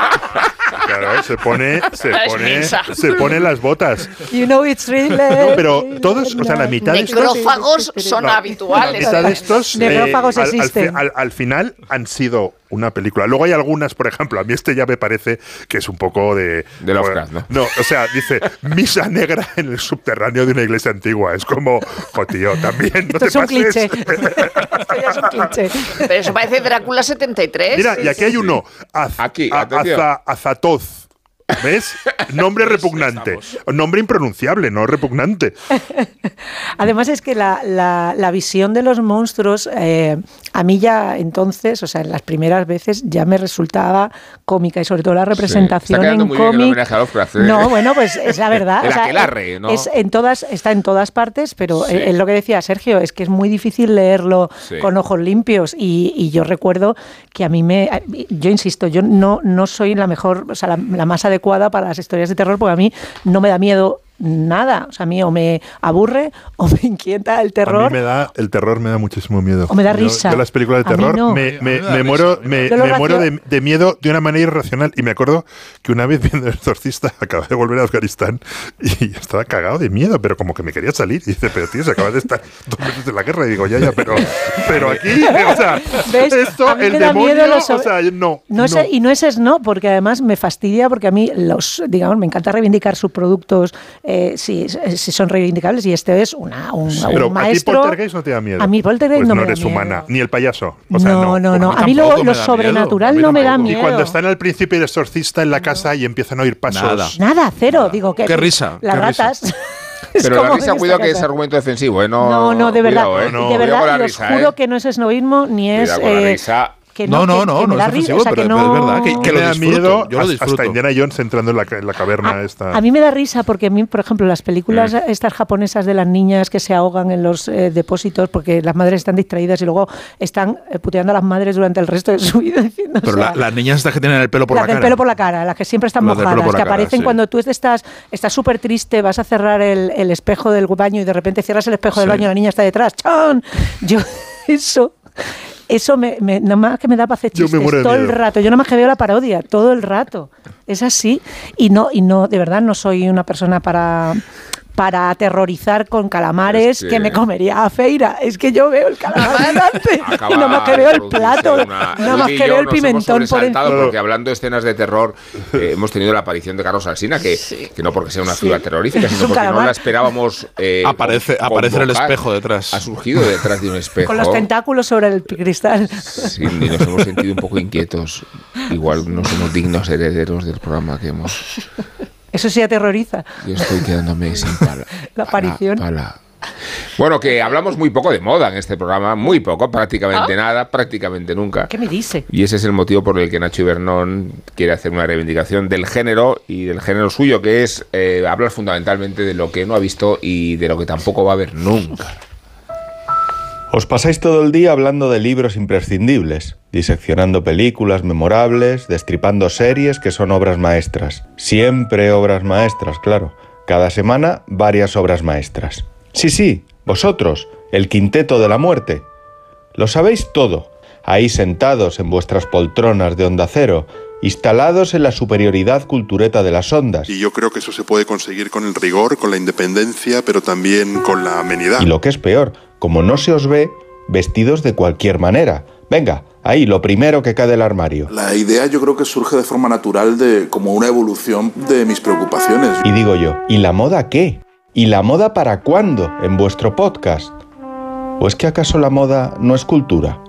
claro, se pone se pone se pone las botas. You know it's really No, pero todos, o sea, la mitad de estos Necrófagos son No, La habituales. mitad de estos eh, Necrófagos al, al fi- existen. al- al final han sido una película. Luego hay algunas, por ejemplo, a mí este ya me parece que es un poco de... De Lovecraft, ¿no? No, o sea, dice misa negra en el subterráneo de una iglesia antigua. Es como, jo, tío, también no Esto te es un pases. cliché. Esto ya es un cliché. Pero eso parece Drácula 73. Mira, y aquí hay uno. Az- Aquí, a- atención. Aza- Azatoz. ¿Ves? Nombre repugnante. Nombre impronunciable, no repugnante. Además es que la, la- la visión de los monstruos, eh, a mí ya entonces, o sea, en las primeras veces ya me resultaba cómica y sobre todo la representación Está quedando en muy bien el cómic. ¿eh? No, bueno, pues es la verdad. El o sea, aquelarre, ¿no? es en todas, está en todas partes, pero Sí. es lo que decía Sergio, es que es muy difícil leerlo Sí. con ojos limpios. Y, y yo recuerdo que a mí me. Yo insisto, yo no, no soy la mejor, o sea, la, la más adecuada para las historias de terror, porque a mí no me da miedo nada. O sea, a mí o me aburre o me inquieta el A terror. mí me da, el terror me da muchísimo miedo. O me da risa. Yo, las películas de A terror no. me, A me- muero, a me muero de, miedo de una manera irracional. Y me acuerdo que una vez viendo El Exorcista, acabé de volver a Afganistán y estaba cagado de miedo, pero como que me quería salir. Y dice, pero tío, se acaba de estar dos meses en la guerra. Y digo, ya, ya, pero, pero aquí, o sea, ¿Ves? esto, A mí el me da miedo demonio, sobre- o sea, no. No es- y no es no, porque además me fastidia, porque a mí los, digamos, me encanta reivindicar sus productos eh, si, si son reivindicables, y este es una, un, un Pero a ti maestro. Poltergeist no te da miedo. A mí Poltergeist Pues no no me da eres miedo. humana, ni el payaso. O sea, no, no, no. a A mí lo, lo sobrenatural no me da miedo. Y cuando están al principio el exorcista en la casa y empiezan a oír pasos. Nada. Nada, cero. Digo que Qué risa, Las qué risa. ratas. es Pero la risa, cuidado que es argumento defensivo, ¿eh? No, No, no, de verdad. cuidado, ¿eh? de Cuidado verdad, la y os risa, juro ¿eh? que no es esnovismo ni es. Cuidado con la eh, risa. Que No, no, que- no, que me no da risa, ofensivo, o sea, pero- que no- es verdad que- que me lo da disfruto, miedo yo lo hasta- disfruto. hasta Indiana Jones entrando en la, en la caverna A, esta. a mí me da risa porque a mí, por ejemplo, las películas estas japonesas de las niñas que se ahogan en los eh, depósitos porque las madres están distraídas y luego están eh, puteando a las madres durante el resto de su vida diciendo, Pero o sea, la- las niñas estas que tienen el pelo por las la del cara. pelo por la cara, las que siempre están Las del mojadas, que cara, aparecen sí. cuando tú estás estás súper triste, vas a cerrar el, el espejo del baño y de repente cierras el espejo del Sí. baño y la niña está detrás. ¡Chan! Yo, eso, eso me, me- nada más que me da para hacer chistes todo el rato. Yo nada más que veo la parodia, todo el rato. Es así. Y no, y no, de verdad, no soy una persona para para aterrorizar con calamares Es que- que... me comería a feira. Es que yo veo el calamar delante Acaba y nada más que veo el plato, una- nada más que veo el pimentón por encima. porque hablando de escenas de terror eh, hemos tenido la aparición de Carlos Alsina que, que no porque sea una figura terrorífica Es sino porque no calamar. la esperábamos eh, Aparece- aparece en el espejo detrás. ha surgido detrás de un espejo Con los tentáculos sobre el cristal. Sí, y nos hemos sentido un poco inquietos igual no somos dignos herederos del programa que hemos Eso sí aterroriza. yo estoy quedándome sin pala, La aparición. Bueno, que hablamos muy poco de moda en este programa, muy poco, prácticamente nada, prácticamente nunca. ¿Qué me dice? Y ese es el motivo por el que Nacho Ibernón quiere hacer una reivindicación del género y del género suyo, que es eh, hablar fundamentalmente de lo que no ha visto y de lo que tampoco va a ver nunca. Os pasáis todo el día hablando de libros imprescindibles, diseccionando películas memorables, destripando series que son obras maestras. Siempre obras maestras, claro. Cada semana varias obras maestras. Sí, sí, vosotros, el quinteto de la muerte. Lo sabéis todo, ahí sentados en vuestras poltronas de onda cero, instalados en la superioridad cultureta de las ondas. Y yo creo que eso se puede conseguir con el rigor, con la independencia, pero también con la amenidad. Y lo que es peor, como no se os ve, vestidos de cualquier manera. Venga, ahí, lo primero que cae del armario. La idea yo creo que surge de forma natural de como una evolución de mis preocupaciones. Y digo yo, ¿y la moda qué? ¿Y la moda para cuándo en vuestro podcast? ¿O es que acaso la moda no es cultura?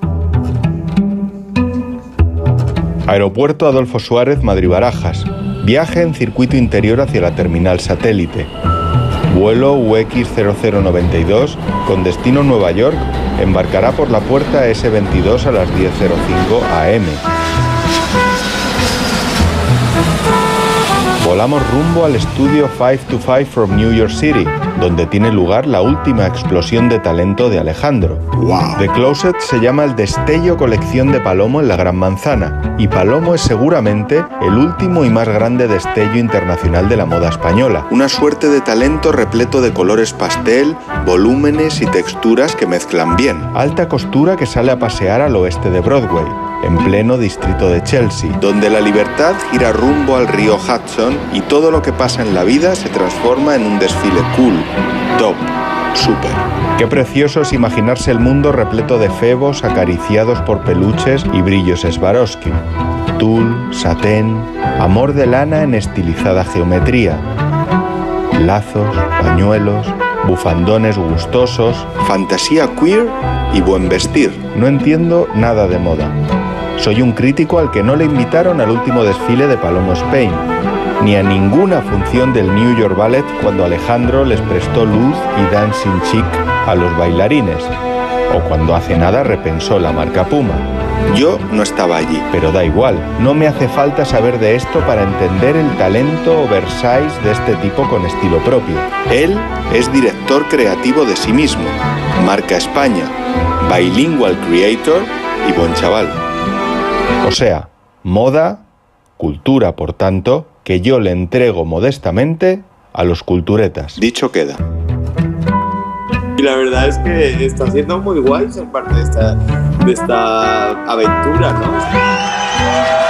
Aeropuerto Adolfo Suárez, Madrid-Barajas. Viaje en circuito interior hacia la terminal satélite. Vuelo UX0092 con destino Nueva York embarcará por la puerta S22 a las 10.05 am. Volamos rumbo al estudio 525 from New York City, donde tiene lugar la última explosión de talento de Alejandro. The Closet se llama el destello colección de Palomo en la Gran Manzana, y Palomo es seguramente el último y más grande destello internacional de la moda española. Una suerte de talento repleto de colores pastel, volúmenes y texturas que mezclan bien. Alta costura que sale a pasear al oeste de Broadway, en pleno distrito de Chelsea, donde la libertad gira rumbo al río Hudson y todo lo que pasa en la vida se transforma en un desfile cool, top, super. Qué precioso es imaginarse el mundo repleto de febos acariciados por peluches y brillos Swarovski. Tul, satén, amor de lana en estilizada geometría. Lazos, pañuelos, bufandones gustosos, fantasía queer y buen vestir. No entiendo nada de moda. Soy un crítico al que no le invitaron al último desfile de Palomo Spain, ni a ninguna función del New York Ballet cuando Alejandro les prestó luz y dancing chic a los bailarines, o cuando hace nada repensó la marca Puma. Yo no estaba allí, pero da igual, no me hace falta saber de esto para entender el talento oversize de este tipo con estilo propio. Él es director creativo de sí mismo, marca España, bilingual creator y buen chaval. O sea, moda, cultura, por tanto, que yo le entrego modestamente a los culturetas. Dicho queda. Y la verdad es que está siendo muy guay ser parte de esta, de esta aventura, ¿no?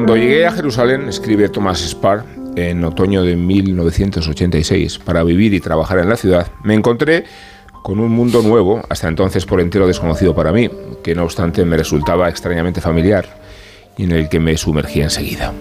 Cuando llegué a Jerusalén, escribe Thomas Spar, en otoño de 1986, para vivir y trabajar en la ciudad, me encontré con un mundo nuevo, hasta entonces por entero desconocido para mí, que no obstante me resultaba extrañamente familiar y en el que me sumergí enseguida.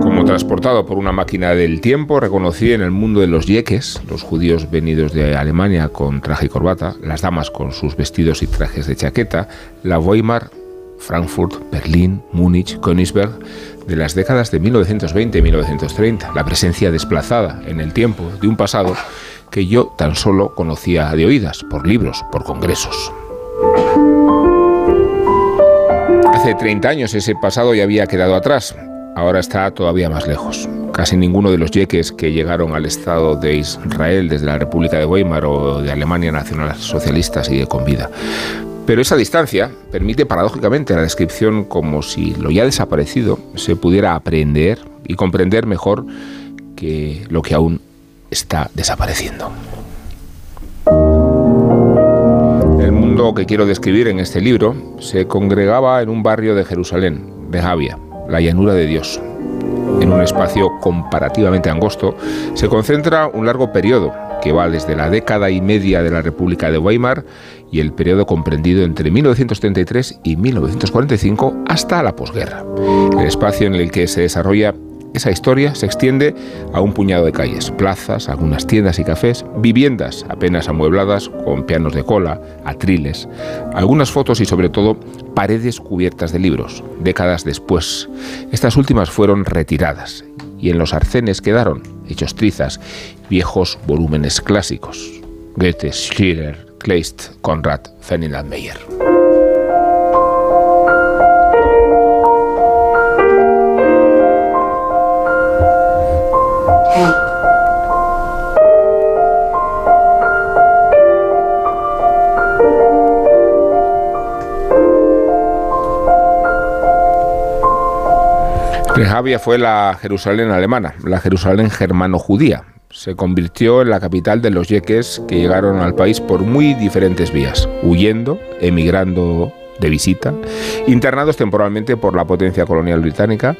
Como transportado por una máquina del tiempo, reconocí en el mundo de los yeques, los judíos venidos de Alemania con traje y corbata, las damas con sus vestidos y trajes de chaqueta, la Weimar, Frankfurt, Berlín, Múnich, Königsberg, de las décadas de 1920 y 1930, la presencia desplazada en el tiempo de un pasado que yo tan solo conocía de oídas, por libros, por congresos. Hace 30 años ese pasado ya había quedado atrás, ahora está todavía más lejos. Casi ninguno de los yeques que llegaron al Estado de Israel desde la República de Weimar o de Alemania Nacional Socialista sigue con vida. Pero esa distancia permite paradójicamente la descripción como si lo ya desaparecido se pudiera aprender y comprender mejor que lo que aún está desapareciendo. El mundo que quiero describir en este libro se congregaba en un barrio de Jerusalén, Rehavia, la llanura de Dios. En un espacio comparativamente angosto se concentra un largo periodo que va desde la década y media de la República de Weimar y el periodo comprendido entre 1933 y 1945 hasta la posguerra. El espacio en el que se desarrolla esa historia se extiende a un puñado de calles, plazas, algunas tiendas y cafés, viviendas apenas amuebladas con pianos de cola, atriles, algunas fotos y sobre todo paredes cubiertas de libros, décadas después. Estas últimas fueron retiradas y en los arcenes quedaron, hechos trizas, viejos volúmenes clásicos. Goethe, Schiller, Kleist, Konrad, Ferdinand Meyer. Rehavia fue la Jerusalén alemana, la Jerusalén germano-judía. Se convirtió en la capital de los yeques que llegaron al país por muy diferentes vías, huyendo, emigrando de visita, internados temporalmente por la potencia colonial británica,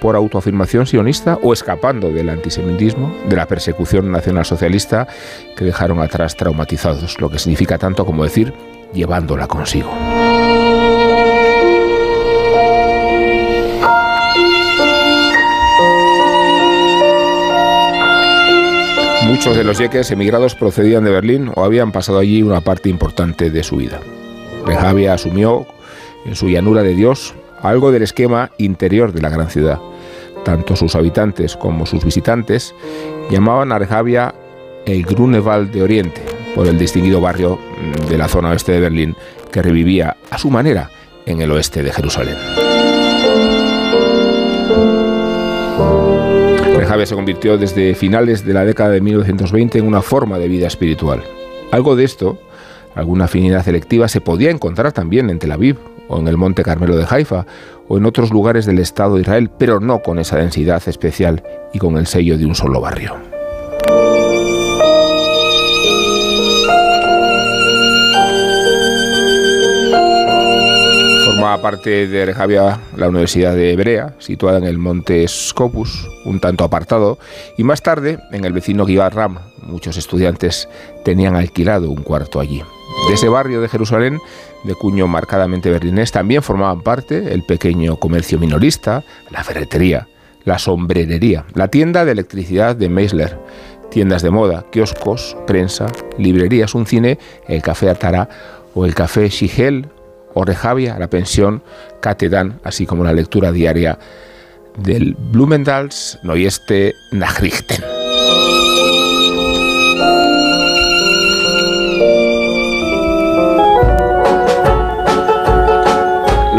por autoafirmación sionista o escapando del antisemitismo, de la persecución nacionalsocialista que dejaron atrás traumatizados, lo que significa tanto como decir llevándola consigo. Muchos de los yeques emigrados procedían de Berlín o habían pasado allí una parte importante de su vida. Rehavia asumió en su llanura de Dios algo del esquema interior de la gran ciudad. Tanto sus habitantes como sus visitantes llamaban a Rehavia el Grunewald de Oriente, por el distinguido barrio de la zona oeste de Berlín que revivía a su manera en el oeste de Jerusalén. Se convirtió desde finales de la década de 1920 en una forma de vida espiritual. Algo de esto, alguna afinidad selectiva, se podía encontrar también en Tel Aviv o en el Monte Carmelo de Haifa o en otros lugares del Estado de Israel, pero no con esa densidad especial y con el sello de un solo barrio. Formaba parte de Rehavia la Universidad de Hebrea, situada en el monte Scopus, un tanto apartado, y más tarde, en el vecino Givat Ram, muchos estudiantes tenían alquilado un cuarto allí. De ese barrio de Jerusalén, de cuño marcadamente berlinés, también formaban parte el pequeño comercio minorista, la ferretería, la sombrerería, la tienda de electricidad de Meisler, tiendas de moda, kioscos, prensa, librerías, un cine, el café Atara o el café Shigel o Rehavia, la pensión Catedan, así como la lectura diaria del Blumendals Neueste Nachrichten.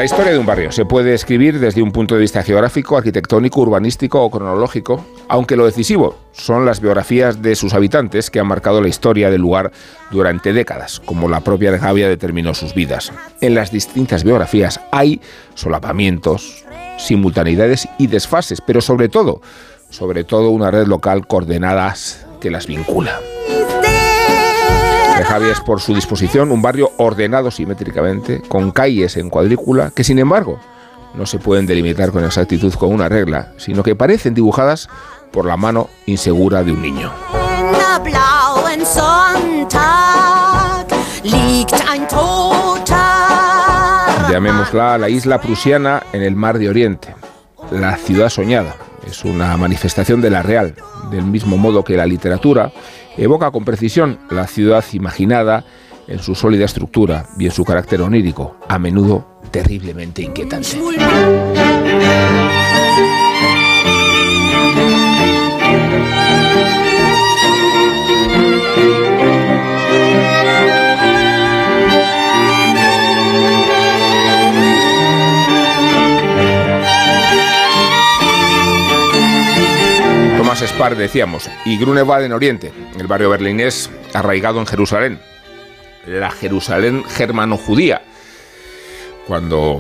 La historia de un barrio se puede escribir desde un punto de vista geográfico, arquitectónico, urbanístico o cronológico, aunque lo decisivo son las biografías de sus habitantes que han marcado la historia del lugar durante décadas, como la propia Rehavia determinó sus vidas. En las distintas biografías hay solapamientos, simultaneidades y desfases, pero sobre todo, sobre todo una red local coordenadas que las vincula. Rejavia es por su disposición un barrio ordenado simétricamente, con calles en cuadrícula, que sin embargo no se pueden delimitar con exactitud con una regla, sino que parecen dibujadas por la mano insegura de un niño. Llamémosla la isla prusiana en el Mar de Oriente, la ciudad soñada. Es una manifestación de la real, del mismo modo que la literatura evoca con precisión la ciudad imaginada en su sólida estructura y en su carácter onírico, a menudo terriblemente inquietante. Thomas Spar, decíamos, y Grunewald en Oriente, el barrio berlinés arraigado en Jerusalén, la Jerusalén germano-judía. Cuando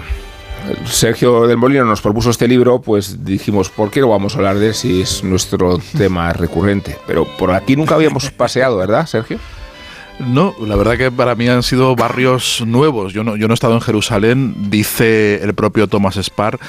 Sergio del Molino nos propuso este libro, pues dijimos, ¿por qué no vamos a hablar de él si es nuestro tema recurrente? Pero por aquí nunca habíamos paseado, ¿verdad, Sergio? No, la verdad que para mí han sido barrios nuevos. Yo no, yo no he estado en Jerusalén, dice el propio Thomas Spar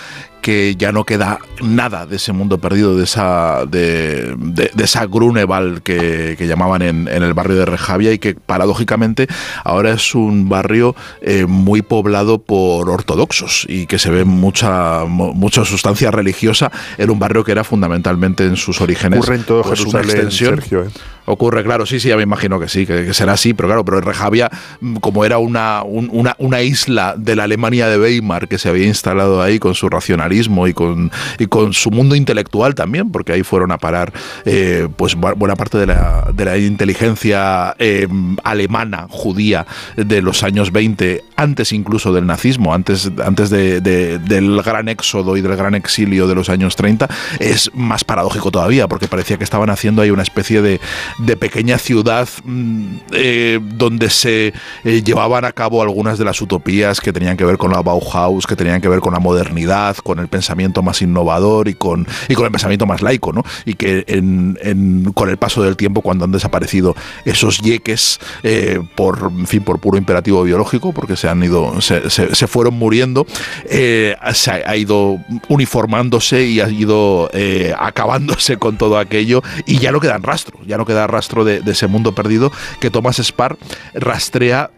que ya no queda nada de ese mundo perdido, de esa, de, esa Grunewald que, llamaban en, el barrio de Rejavia y que paradójicamente ahora es un barrio eh, muy poblado por ortodoxos y que se ve mucha, mucha sustancia religiosa en un barrio que era fundamentalmente en sus orígenes. Ocurre en todo pues, Jerusalén, Sergio. ¿eh? Ocurre, claro, sí, sí, ya me imagino que sí, que, será así, pero claro, pero Rejavia, mm, como era una, una, una isla de la Alemania de Weimar que se había instalado ahí con su racionalidad, y con, y con su mundo intelectual también, porque ahí fueron a parar eh, pues buena parte de la, de la inteligencia eh, alemana, judía, de los años 20, antes incluso del nazismo, antes, antes de, del gran éxodo y del gran exilio de los años 30, es más paradójico todavía, porque parecía que estaban haciendo ahí una especie de, de pequeña ciudad mm, eh, donde se llevaban a cabo algunas de las utopías que tenían que ver con la Bauhaus, que tenían que ver con la modernidad, con el pensamiento más innovador y con, y con el pensamiento más laico, ¿no? Y que en, con el paso del tiempo, cuando han desaparecido esos yeques eh, por, fin, por puro imperativo biológico, porque se han ido, se, fueron muriendo, eh, se ha, ido uniformándose y ha ido eh, acabándose con todo aquello y ya no queda rastro, ya no queda rastro de, de ese mundo perdido que Thomas Spar rastrea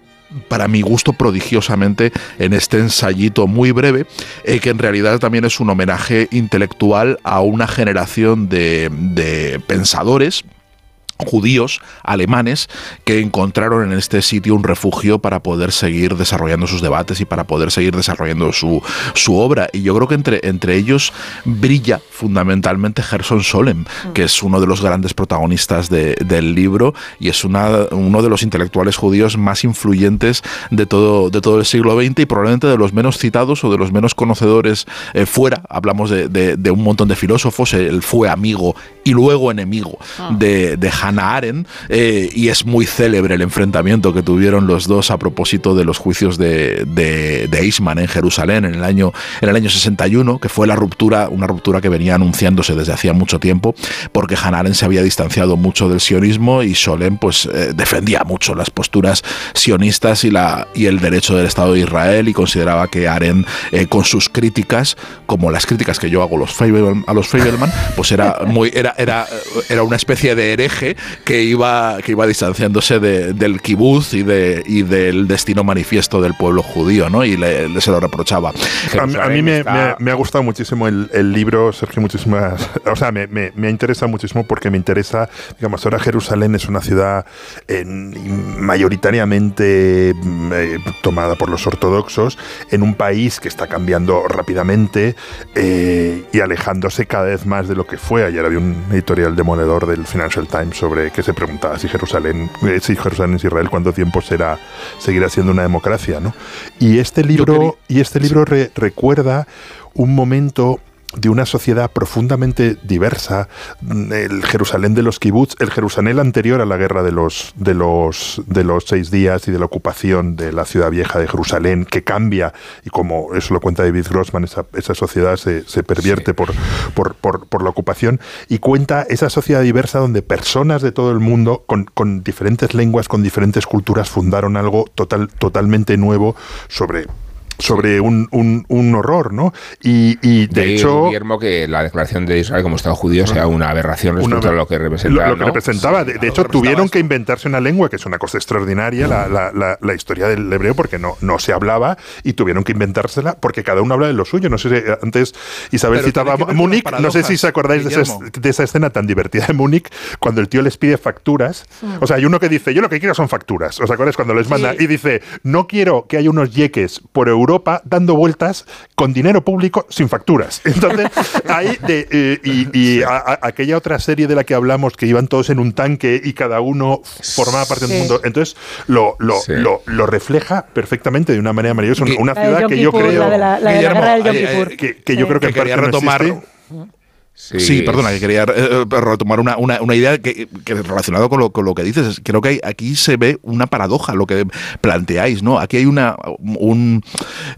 para mi gusto prodigiosamente en este ensayito muy breve, eh, que en realidad también es un homenaje intelectual a una generación de, de pensadores judíos alemanes que encontraron en este sitio un refugio para poder seguir desarrollando sus debates y para poder seguir desarrollando su, su obra. Y yo creo que entre, entre ellos brilla fundamentalmente Gerson Solem, que es uno de los grandes protagonistas del libro y es una, uno de los intelectuales judíos más influyentes de todo, de todo el siglo XX y probablemente de los menos citados o de los menos conocedores eh, fuera. Hablamos de, de, un montón de filósofos, él fue amigo y luego enemigo ah. de, de Hannah Arendt, eh, y es muy célebre el enfrentamiento que tuvieron los dos a propósito de los juicios de, de, Eichmann en Jerusalén en el, año, en el año 61, que fue la ruptura, una ruptura que venía anunciándose desde hacía mucho tiempo, porque Hannah Arendt se había distanciado mucho del sionismo y Solem pues, eh, defendía mucho las posturas sionistas y, la, y el derecho del Estado de Israel y consideraba que Arendt, eh, con sus críticas, como las críticas que yo hago los a los Feiberman, pues era, muy, era, era, era una especie de hereje que iba, que iba distanciándose del kibuz y, de, y del destino manifiesto del pueblo judío, ¿no? Y le, se lo reprochaba. A, mí me, ha gustado muchísimo el, libro, Sergio, muchísimas. O sea, me, me, me, interesa muchísimo porque me interesa, digamos, ahora Jerusalén es una ciudad mayoritariamente mm, eh, tomada por los ortodoxos, en un país que está cambiando rápidamente eh, y alejándose cada vez más de lo que fue. Ayer había un editorial demoledor del Financial Times sobre que se preguntaba si Jerusalén, eh, si Jerusalén es Israel, cuánto tiempo será seguirá siendo una democracia, ¿no? Y este libro y este libro recuerda un momento de una sociedad profundamente diversa, mm, el Jerusalén de los kibbutz, el Jerusalén anterior a la guerra de los, de los, de los seis días y de la ocupación de la ciudad vieja de Jerusalén, que cambia, y como eso lo cuenta David Grossman, esa, esa sociedad se, se pervierte por, por, por, por la ocupación, y cuenta esa sociedad diversa donde personas de todo el mundo, con, con diferentes lenguas, con diferentes culturas, fundaron algo total, totalmente nuevo sobre sobre un, un, un horror, ¿no? Y, y de, De hecho... Guillermo que la declaración de Israel como Estado judío sea una aberración respecto Una- a lo que representaba. Lo, lo que ¿no? representaba. De, de hecho, tuvieron que inventarse una lengua, que es una cosa extraordinaria, la, la- la- la historia del hebreo, porque no, no se hablaba y tuvieron que inventársela porque cada uno habla de lo suyo. No sé si eh, antes Isabel Pero citaba Múnich, no sé si se acordáis de esa, de esa escena tan divertida de Múnich, cuando el tío les pide facturas. O sea, hay uno que dice, yo lo que quiero son facturas. ¿Os acordáis cuando les manda? Y dice, no quiero que haya unos yeques por Europa dando vueltas con dinero público sin facturas. Entonces, ahí, de, eh, y, y a- a- aquella otra serie de la que hablamos, que iban todos en un tanque y cada uno formaba parte Sí. del mundo. Entonces, lo, lo, Sí. lo, lo refleja perfectamente de una manera maravillosa. Una ciudad que yo creo. la de la, la de la Guillermo, guerra del Yom Kippur. que, que yo creo que, en parte no retomar. existe. Sí, perdona, que quería eh, retomar una, una, una idea que, que relacionado con lo, con lo que dices. es- Creo que hay- aquí se ve una paradoja, lo que planteáis, ¿no? Aquí hay una, un-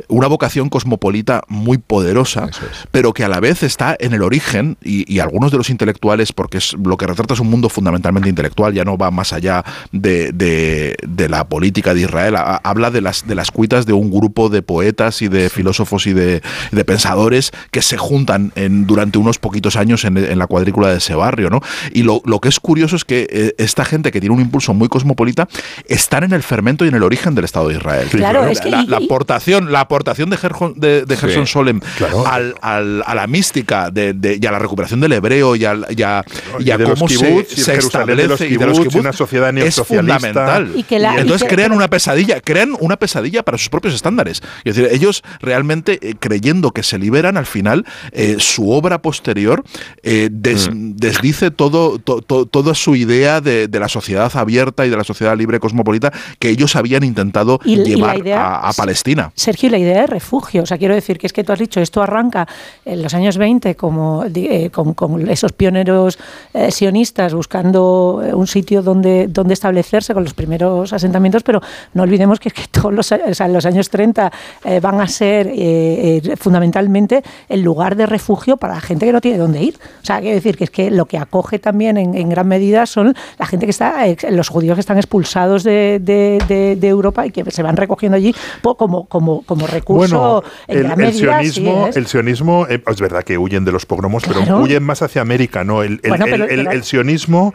una vocación cosmopolita muy poderosa, pero que a la vez está en el origen, y, y algunos de los intelectuales, porque es, lo que retrata es un mundo fundamentalmente intelectual, ya no va más allá de, de- de la política de Israel, ha- habla de las, de las cuitas de un grupo de poetas y de filósofos y de, de pensadores que se juntan en, durante unos poquitos años en, en la cuadrícula de ese barrio, ¿no? Y lo, lo que es curioso es que eh, esta gente que tiene un impulso muy cosmopolita están en el fermento y en el origen del Estado de Israel. Claro, es que- la, aportación, la aportación de Gerson, de, de Sí, Gerson Solem claro. al, al- a la mística de, de- y a la recuperación del hebreo y a, y a- y Y a de los cómo se, kibbutz, se establece y de los kibbutz, una sociedad es neosocialista. fundamental. Y que la- y entonces que- crean una pesadilla, crean una pesadilla para sus propios estándares. Es decir, ellos realmente eh, creyendo que se liberan, al final eh, su obra posterior eh, des- Mm. desdice todo, to- to- toda su idea de, de la sociedad abierta y de la sociedad libre cosmopolita que ellos habían intentado Y- y la llevar idea- a, a Palestina. Sergio, y la idea de refugio, o sea, quiero decir que es que tú has dicho, esto arranca en los años 20 como, eh, con, con esos pioneros eh, sionistas buscando eh, un sitio donde, donde establecerse con los primeros asentamientos, pero no olvidemos que, es que todos los, o sea, los años 30 eh, van a ser eh, eh, fundamentalmente el lugar de refugio para la gente que no tiene dónde ir. O sea, quiero decir que es que lo que acoge también en, en gran medida son la gente que está, eh, los judíos que están expulsados de, de- de- de Europa y que se van recogiendo allí como, como, como recurso Bueno, en el, gran el medida. sí, sionismo, es. el sionismo eh, es verdad que huyen de los pogromos, pero huyen más hacia América, ¿no? El, Bueno, pero- el sionismo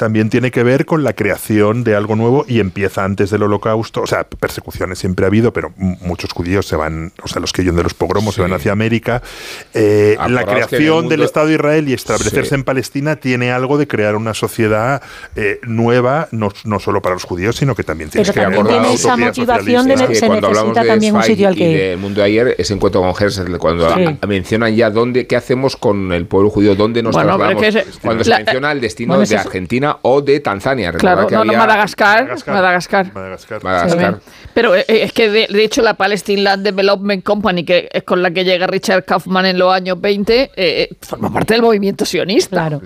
también tiene que ver con la creación de algo nuevo y empieza antes del holocausto. O sea, persecuciones siempre ha habido, pero muchos judíos se van, o sea, los que huyen de los pogromos se van hacia América. Eh, la el creación mundo- del Estado de Israel y establecerse Sí. en Palestina tiene algo de crear una sociedad eh, nueva, no, no solo para los judíos, sino que también tiene Pero que también crear una tiene esa motivación de que se cuando hablamos necesita de también un sitio al que y ir. del mundo de ayer, ese encuentro con Herzl, cuando Sí. a- mencionan ya dónde, qué hacemos con el pueblo judío, dónde nos Bueno, trasladamos, es que cuando la- se menciona el destino bueno, de ese o de Tanzania. Claro, que no, no, había- Madagascar. Madagascar. Madagascar. Madagascar. Madagascar. Sí. Pero eh, es que de, de hecho la Palestine Land Development Company, que es con la que llega Richard Kaufman en los años 20, eh, eh, forma parte del movimiento sionista. Claro.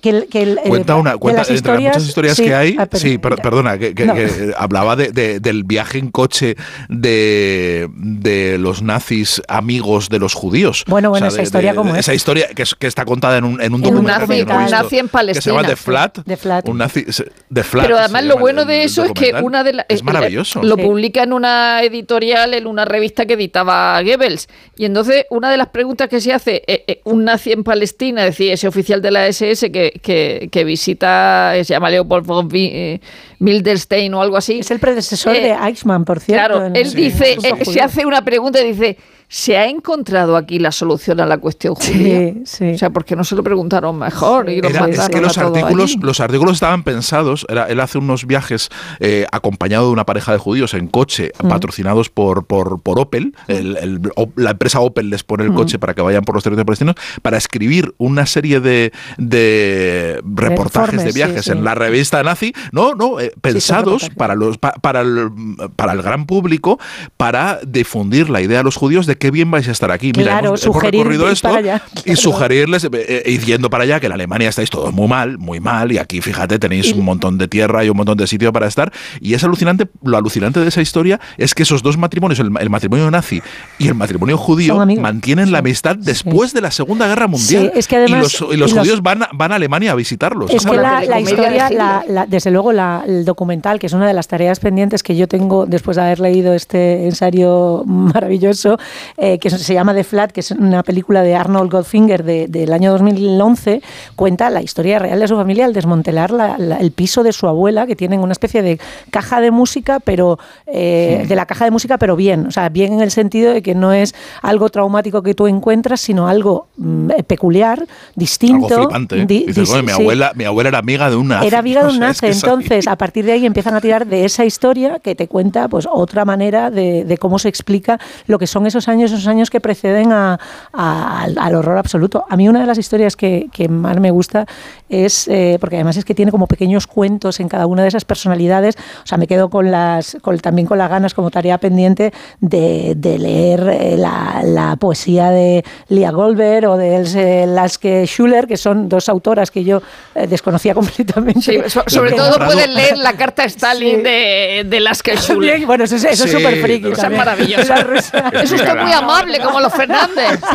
Que el- que el- eh, Cuenta una, cuenta, las entre las muchas historias sí, que hay, ah, perdón, sí, per- perdona, que, que- No. que, eh, hablaba de, de- del viaje en coche de, de los nazis amigos de los judíos. Bueno, bueno, esa de- historia de- como de- es. Esa historia que, es- que está contada en un, en un En un documental. que no visto, Nazi en Que se llama Palestina. The Flat. The Flat. Un nazi, se- The Flat. Pero además lo bueno de eso es que una de las... Es maravilloso. Lo Sí. publica en una editorial, en una revista que editaba Goebbels. Y entonces una de las preguntas que se hace, eh, eh, un nazi en Palestina, es decir, ese oficial de la SS que, que, que visita, eh, se llama Leopold von eh, Milderstein o algo así. Es el predecesor Eh, de Eichmann, por cierto. Claro, él dice, se hace una pregunta y dice, ¿se ha encontrado aquí la solución a la cuestión judía? Sí, sí. O sea, ¿por qué no se lo preguntaron mejor? Y lo Era- es mandaron que los artículos, allí? los artículos estaban pensados. Era, él hace unos viajes eh, acompañado de una pareja de judíos en coche, Mm. patrocinados por, por, por Opel. El- el- o- la empresa Opel les pone el Mm. coche para que vayan por los territorios palestinos, para escribir una serie de, de reportajes de informes, viajes sí. en la revista nazi. No, no, eh, pensados para, los, pa- para, el, para el gran público, para difundir la idea a los judíos de qué bien vais a estar aquí. Mira, Claro, hemos, recorrido esto para allá, y sugerirles, eh, eh, ir yendo para allá, que en Alemania estáis todos muy mal, muy mal, y aquí, fíjate, tenéis un montón de tierra y un montón de sitio para estar. Y es alucinante, lo alucinante de esa historia es que esos dos matrimonios, el, el matrimonio nazi y el matrimonio judío, mantienen la amistad después de la Segunda Guerra Mundial. Sí, es que además- y los, y los y los- judíos van, a- van a Alemania a visitarlos. Es que la historia, la- desde luego la- el documental, que es una de las tareas pendientes que yo tengo después de haber leído este ensayo maravilloso, eh, que se llama The Flat, que es una película de Arnold Goldfinger de- del año 2011, cuenta la historia real de su familia al desmantelar la- la- el piso de su abuela, que tienen una especie de caja de música, pero eh, de la caja de música, pero bien, o sea, bien en el sentido de que no es algo traumático que tú encuentras, sino algo mm, peculiar, distinto. Algo flipante. ¿eh? di- Dices, dis- "Oye, mi, sí. abuela, mi abuela era amiga de un nazi. Era amiga de un es Entonces, a partir de ahí empiezan a tirar de esa historia que te cuenta pues otra manera de, de cómo se explica lo que son esos años, esos años que preceden a- a- al, al horror absoluto. A mí una de las historias que, que más me gusta es, eh, porque además es que tiene como pequeños cuentos en cada una de esas personalidades, o sea, me quedo con las, con, también con las ganas como tarea pendiente de, de leer eh, la, la poesía de Lia Goldberg o de Else Laske Schuller, que son dos autoras que yo eh, desconocía completamente. Sí, so- sobre todo comprado. puedes leer la carta Stalin Sí. de, de las que Bien, bueno, eso, es- eso es Sí, súper friki. Esa es también. maravillosa. La rusa. Es usted muy amable, como los Fernández.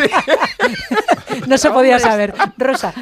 No se podía saber. Rosa.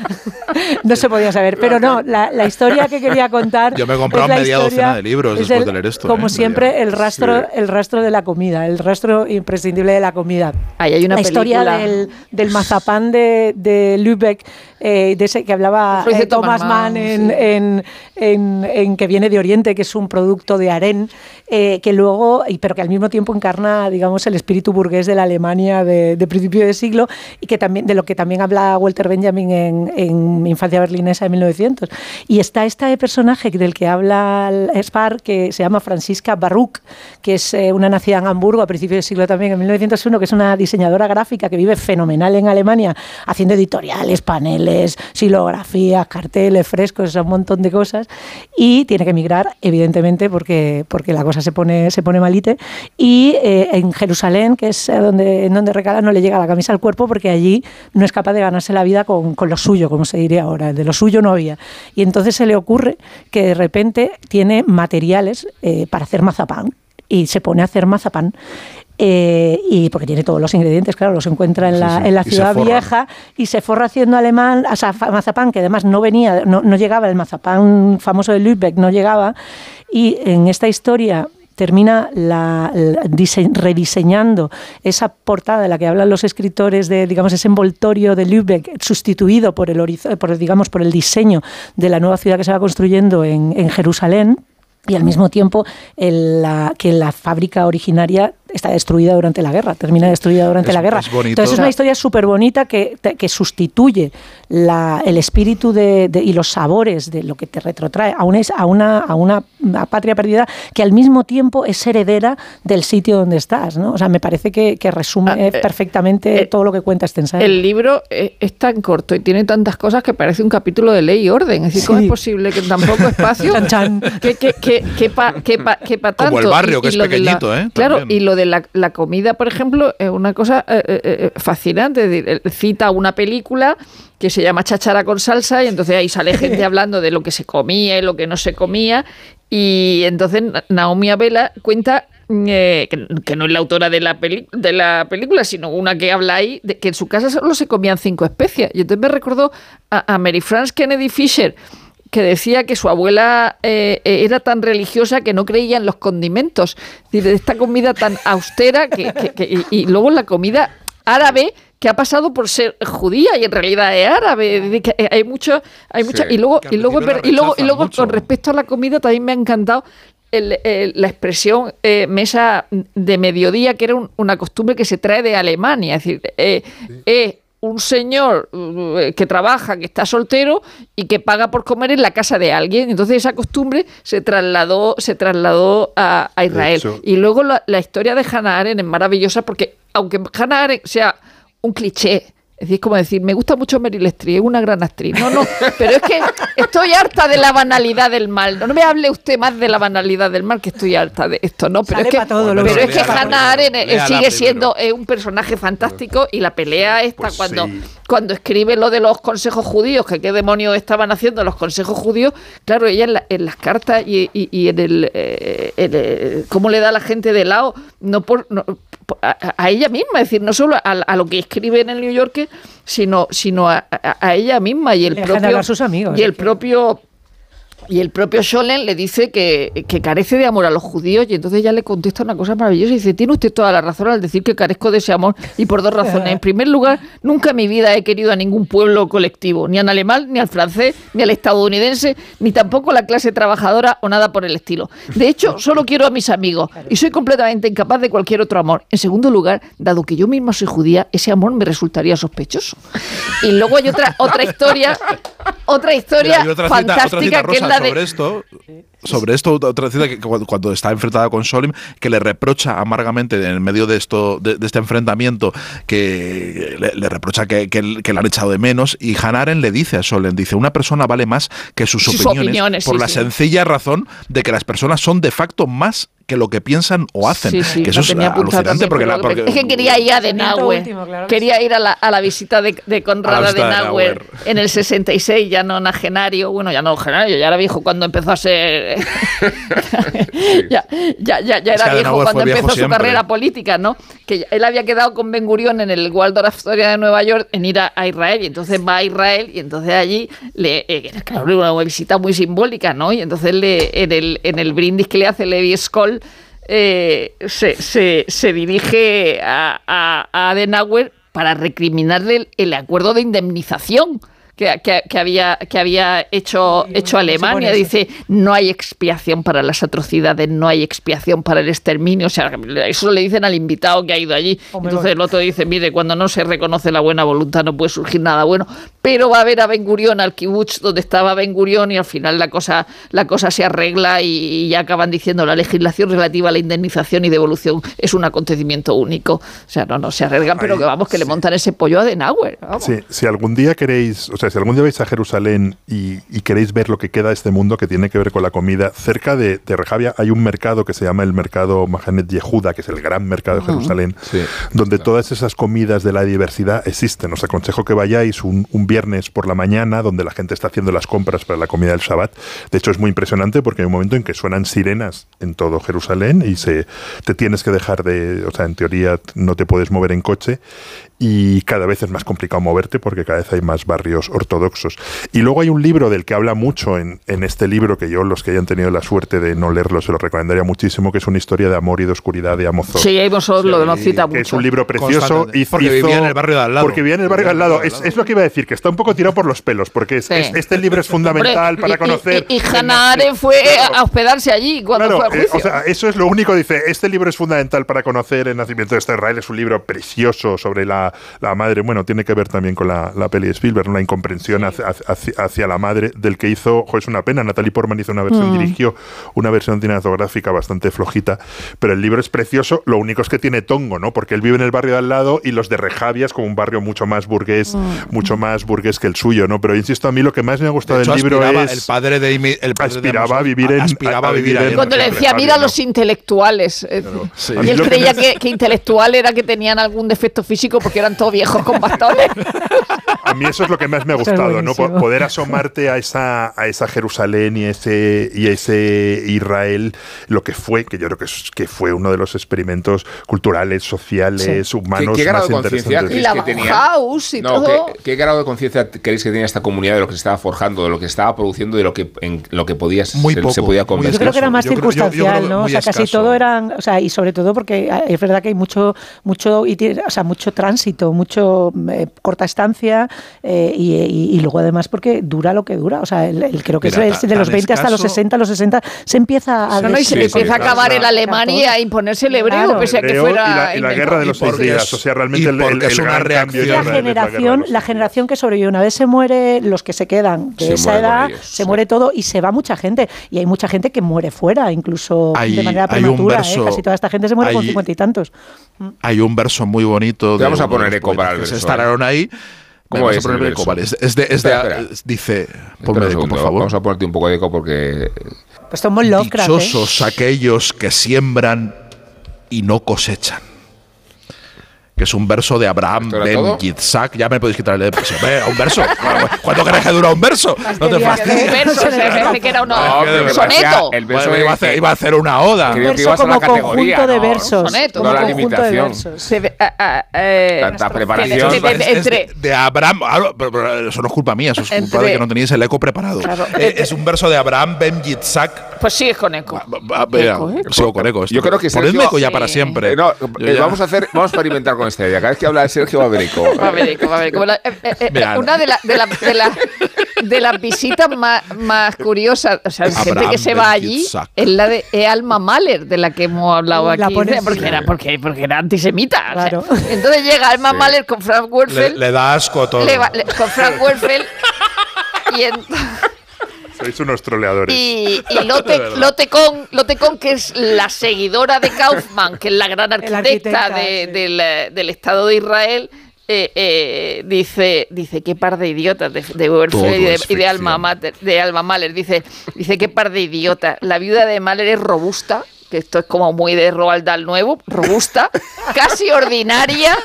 No se podía saber. Pero no, la, la historia que quería contar. Yo me he comprado es la media historia- docena de libros es después el- de leer esto, Como ¿eh? siempre, el rastro, Sí. el rastro de la comida, el rastro imprescindible de la comida. Ahí hay una la historia del, del mazapán de, de Lübeck, eh, de ese que hablaba eh, Thomas Mann Mann, en, sí. en, en- en que viene de Oriente, que es un producto de Aren, eh, que luego, pero que al mismo tiempo encarna, digamos, el espíritu burgués de la Alemania de, de principio de siglo y que también de lo que también habla Walter Benjamin en, en Infancia Berlinesa de 1900. Y está este personaje del que habla Spar, que se llama Francisca Baruch, que es eh, una nacida en Hamburgo a principios del siglo también, en 1901, que es una diseñadora gráfica que vive fenomenal en Alemania, haciendo editoriales, paneles, silografías, carteles, frescos, un montón de cosas, y tiene que emigrar, evidentemente, porque, porque la cosa se pone, se pone malite, y eh, en Jerusalén, que es donde, en donde recala, no le llega la camisa al cuerpo porque allí no es capaz de ganarse la vida con, con lo suyo, como se diría ahora, de lo suyo no había. Y entonces se le ocurre que de repente tiene materiales eh, para hacer mazapán y se pone a hacer mazapán. Eh, y porque tiene todos los ingredientes, claro, los encuentra en la, sí. en la ciudad vieja y se forra haciendo alemán, o sea, mazapán, que además no venía, no, no llegaba, el mazapán famoso de Lübeck no llegaba. Y en esta historia termina la, la dise- rediseñando esa portada de la que hablan los escritores de digamos ese envoltorio de Lübeck sustituido por el por digamos por el diseño de la nueva ciudad que se va construyendo en, en Jerusalén y al mismo tiempo el- la, que la fábrica originaria está destruida durante la guerra, termina destruida durante Es- la guerra. es bonito. Entonces es una historia súper bonita que, que sustituye la- el espíritu de, de- y los sabores de lo que te retrotrae a una, a, una, a una patria perdida que al mismo tiempo es heredera del sitio donde estás. ¿no? O sea, me parece que, que resume Ah, eh, perfectamente eh, todo lo que cuenta este ensayo. El libro eh, es tan corto y tiene tantas cosas que parece un capítulo de ley y orden. Es decir, ¿cómo Sí. es posible que en tan poco espacio Chan, chan. que, que, que, que pa- que pa- que pa Como el tanto? barrio, que es la- pequeñito, ¿eh? Claro, También. y lo de la, la comida, por ejemplo, es una cosa eh, eh, eh, fascinante. Es decir, cita una película que se llama Chachara con salsa y entonces ahí sale gente hablando de lo que se comía y lo que no se comía y entonces Na- Naomi Abela cuenta eh, que, que no es la autora de la, peli- de la película, sino una que habla ahí, de que en su casa solo se comían cinco especias. Y entonces me recordó a, a Mary France Kennedy Fisher, que decía que su abuela eh, eh, era tan religiosa que no creía en los condimentos. Es decir, de esta comida tan austera que, que- que- y, y luego la comida árabe que ha pasado por ser judía y en realidad es árabe. Hay mucho, hay mucha Sí, y luego y luego y luego y luego mucho. con respecto a la comida también me ha encantado el- el- la expresión eh, mesa de mediodía, que era un- una costumbre que se trae de Alemania. Es decir, eh, un señor eh, que trabaja, que está soltero y que paga por comer en la casa de alguien. Entonces esa costumbre se trasladó, se trasladó a, a Israel. hecho- y luego la, la historia de Hannah Arendt es maravillosa porque aunque Hannah Arendt sea un cliché, Es decir, es como decir, me gusta mucho Meryl Streep, es una gran actriz. No, no, pero es que estoy harta de la banalidad del mal. No, no me hable usted más de la banalidad del mal, que estoy harta de esto, ¿no? Pero Sale es que, todo, pero es que. Hannah Arendt eh, sigue primero. siendo eh, un personaje fantástico y la pelea esta Pues cuando, sí. cuando escribe lo de los consejos judíos, que qué demonios estaban haciendo los consejos judíos, claro, ella en, la- en las cartas y, y- y en el, eh, en el- cómo le da a la gente de lado, no por no, a, a ella misma, es decir, no solo a, a lo que escribe en el New Yorker, sino, sino a, a- a ella misma y el propio hablar sus amigos, y el propio y el propio Schollen le dice que, que carece de amor a los judíos y entonces ya le contesta una cosa maravillosa y dice, tiene usted toda la razón al decir que carezco de ese amor y por dos razones. En primer lugar, nunca en mi vida he querido a ningún pueblo colectivo, ni al alemán, ni al francés, ni al estadounidense, ni tampoco a la clase trabajadora o nada por el estilo. De hecho, solo quiero a mis amigos y soy completamente incapaz de cualquier otro amor. En segundo lugar, dado que yo misma soy judía, ese amor me resultaría sospechoso. Y luego hay otra, otra historia, otra historia Mira, hay otra cita, otra fantástica que es la. Sobre esto. Sobre esto, otra cita que cuando, está enfrentada con Solim, que le reprocha amargamente en medio de esto, de, de este enfrentamiento, que le, le reprocha que, que, que le han echado de menos, y Hanaren le dice a Solen, dice, una persona vale más que sus, Sus opiniones, opiniones, por sí, la sí. sencilla razón de que las personas son de facto más que lo que piensan o hacen. Sí, sí, que eso lo es alucinante porque, la- porque- es que quería ir a claro que quería ir a la, a la visita de, de Conrad Adenauer. en el 66, ya no nagenario, bueno, ya no nagenario, ya era viejo cuando empezó a ser... ya, ya, ya, ya era viejo cuando empezó su carrera política, ¿no? Que él había quedado con Ben Gurion en el Waldorf Astoria de Nueva York en ir a, Israel y entonces va a Israel y entonces allí le eh, claro, una visita muy simbólica, ¿no? Y entonces le, en, el, en el brindis que le hace Levi Skoll eh, se, se- se dirige a, a, a Adenauer para recriminarle el, el acuerdo de indemnización que, que- que había, que había hecho, hecho Alemania. Dice, no hay expiación para las atrocidades, no hay expiación para el exterminio. O sea, eso le dicen al invitado que ha ido allí. Hombre, Entonces el otro dice, mire, cuando no se reconoce la buena voluntad no puede surgir nada bueno. Pero va a ver a Ben Gurión, al kibutz donde estaba Ben Gurión y al final la cosa, la cosa se arregla y, y ya acaban diciendo la legislación relativa a la indemnización y devolución es un acontecimiento único. O sea, no, no se arreglan, pero que vamos, que le montan ese pollo a Denauer. vamos. Sí, si algún día queréis, o sea, si algún día vais a Jerusalén y, y queréis ver lo que queda de este mundo que tiene que ver con la comida, cerca de, de Rejavia hay un mercado que se llama el mercado Mahanet Yehuda, que es el gran mercado de Jerusalén, Sí, donde todas esas comidas de la diversidad existen. Os aconsejo que vayáis un, un viernes por la mañana, donde la gente está haciendo las compras para la comida del Shabbat. De hecho, es muy impresionante porque hay un momento en que suenan sirenas en todo Jerusalén y se te tienes que dejar de, o sea, en teoría no te puedes mover en coche y cada vez es más complicado moverte porque cada vez hay más barrios ortodoxos. Y luego hay un libro del que habla mucho en, en este libro, que yo, los que hayan tenido la suerte de no leerlo, se lo recomendaría muchísimo, que es una historia de amor y de oscuridad de Amos Oz. Sí, Amos Oz lo, lo cita que es mucho. un libro precioso. Hizo- Porque vivía en el barrio de al lado. Porque vivía en el barrio de al lado. Es, es lo que iba a decir, que está un poco tirado por los pelos, porque es- Sí. es- este libro es fundamental Hombre, para y- y- conocer. Y, y Hannah Arendt fue Claro. a hospedarse allí cuando Claro, fue a eh, juicio. o sea, eso es lo único, dice, este libro es fundamental para conocer el nacimiento de este Israel, es un libro precioso sobre la, la madre, bueno, tiene que ver también con la, la peli de Spielberg, ¿no? la incomprensión hacia, hacia- hacia la madre del que hizo, jo, es una pena, Natalie Portman hizo una versión, Mm. dirigió una versión cinematográfica bastante flojita, pero el libro es precioso, lo único es que tiene tongo, ¿no? Porque él vive en el barrio de al lado y los de Rejavia es como un barrio mucho más burgués, Mm. mucho más burgués que el suyo, ¿no? Pero insisto, a mí lo que más me ha gustado De hecho, del libro es... el padre de Imi- el padre de aspiraba a vivir en- aspiraba a- vivir en- Cuando le decía, mira ¿no? los intelectuales. eh, Sí. Y él lo que creía que intelectual era que tenían algún defecto físico porque eran todos viejos con bastones. A mí eso es lo que más me ha gustado, ¿no? Poder asomarte a esa, a esa Jerusalén y ese, y ese Israel, lo que fue, que yo creo que, es- que fue uno de los experimentos culturales, sociales, humanos ¿Qué, qué grado más de conciencia interesantes. Y creéis la que tenía? Y No, todo. ¿qué, qué grado de conciencia creéis que tenía esta comunidad de lo que se estaba forjando, de lo que estaba produciendo, de lo que en lo que podía Muy se, poco, se podía convertir? Yo creo que era más Yo creo- yo- yo creo circunstancial, ¿no? O sea, casi todo eran, o sea, y sobre todo porque ah, es verdad que hay mucho, mucho, y tiene- o sea, mucho tránsito, mucho eh, corta estancia, eh, y Eh, y, y luego además porque dura lo que dura. O sea, el, el- creo que Mira, es, de los tan 20 hasta los escaso- 60, los 60, se empieza a... No, no, y se Sí, sí, empieza a acabar sí. en Alemania y a imponerse el hebreo, Claro. pese a que fuera. y la, y la guerra de los seis días. O sea, realmente el, el- es el una reacción. la generación, la generación que sobrevive, una vez se muere, los que se quedan de Se esa con edad, ellos, se sí. muere todo y se va mucha gente. Y hay mucha gente que muere fuera, incluso Hay- de manera hay un prematura. ¿eh? verso- Casi toda esta gente se muere con hay- cincuenta y tantos. Hay un verso muy bonito. Te vamos a de poner eco para el poetas que verso, Se instalaron ahí. ¿Cómo Vamos a es el eco, vale. Es, es de, es de- Espera, espera. dice, ponme eco, por favor. Vamos a ponerte un poco de eco porque Pues somos Lovecraft. ¿eh? Dichosos aquellos que siembran y no cosechan. Que es un verso de Abraham ¿Esto era Ben? Yitzhak. Ya me podéis quitar el pues, hombre, un verso. ¿Cuánto crees que dura un verso? No te fastidies. hacer- Verso, parece que era un soneto. el verso iba, a hacer, iba a hacer una oda. Creo que verso a categoría, conjunto de versos. Soneto. como No la conjunto de limitación. Tanta preparación. de- de- Es- es Abraham. ah, eso no es culpa mía, eso es culpa de que no teníais el eco preparado. Eh, es un verso de Abraham Ben Yitzhak. pues sigues con eco. Sigo con eco. Yo creo que Ponedme eco ya para Sí. siempre. Eh, eh, vamos a hacer, vamos a experimentar con esta idea. Cada vez que habla de Sergio a a a haber eco. La- eh, eh, eh, una de, la- de, la- de, la- de las visitas más, más curiosas, o sea, de gente Abraham que se va allí, es la de e Alma Mahler, de la que hemos hablado la aquí, pones- porque, era, porque, porque era antisemita. o sea. Claro. entonces llega Alma Mahler con Frank Le, Werfel, le da asco todo. le va- le- con Frank Werfel, y, en- Sois unos troleadores. y, y Lotte, Lotte Kohn, Lotte Kohn, que es la seguidora de Kaufman, que es la gran arquitecta, arquitecta, de- sí. del, eh, del Estado de Israel, eh, eh, dice, dice qué par de idiotas de, de Werfel y de, es y de Alma. Mater- de Alma Mahler. Dice, dice qué par de idiotas. La viuda de Mahler es robusta. Que esto es como muy de Roald Dahl nuevo, robusta, casi ordinaria,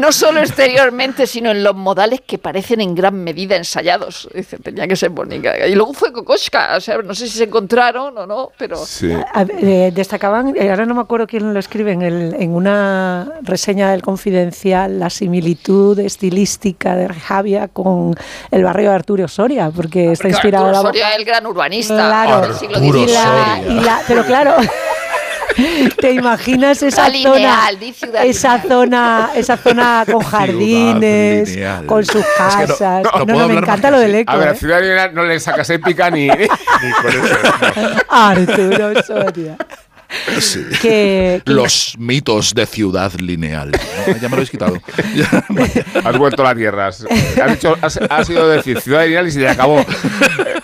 no solo exteriormente, sino en los modales que parecen en gran medida ensayados. Dice, tenía que ser bonita. Y luego fue Kokoschka, o sea, no sé si se encontraron o no, pero Sí. A eh, destacaban, eh, ahora no me acuerdo quién lo escribe, en, el- en una reseña del Confidencial, la similitud estilística de Javia con el barrio de Arturo Soria, porque está inspirado Arturo la Soria es el gran urbanista Claro. del siglo Arturo y XIX. la- y la- pero claro, te imaginas esa zona, lineal, di ciudad esa lineal. zona, esa zona con jardines, con sus Es que no- casas. no No, me encanta lo del eco. A ver, a ¿eh? Ciudad Lineal no le sacas épica ni. Ni con eso. no. Arturo Soria. Sí. Que, que- Los mitos de ciudad lineal. ¿no? Ya me lo habéis quitado. Has vuelto a la tierra. Has, dicho- has- has ido a decir Ciudad Lineal y se te acabó.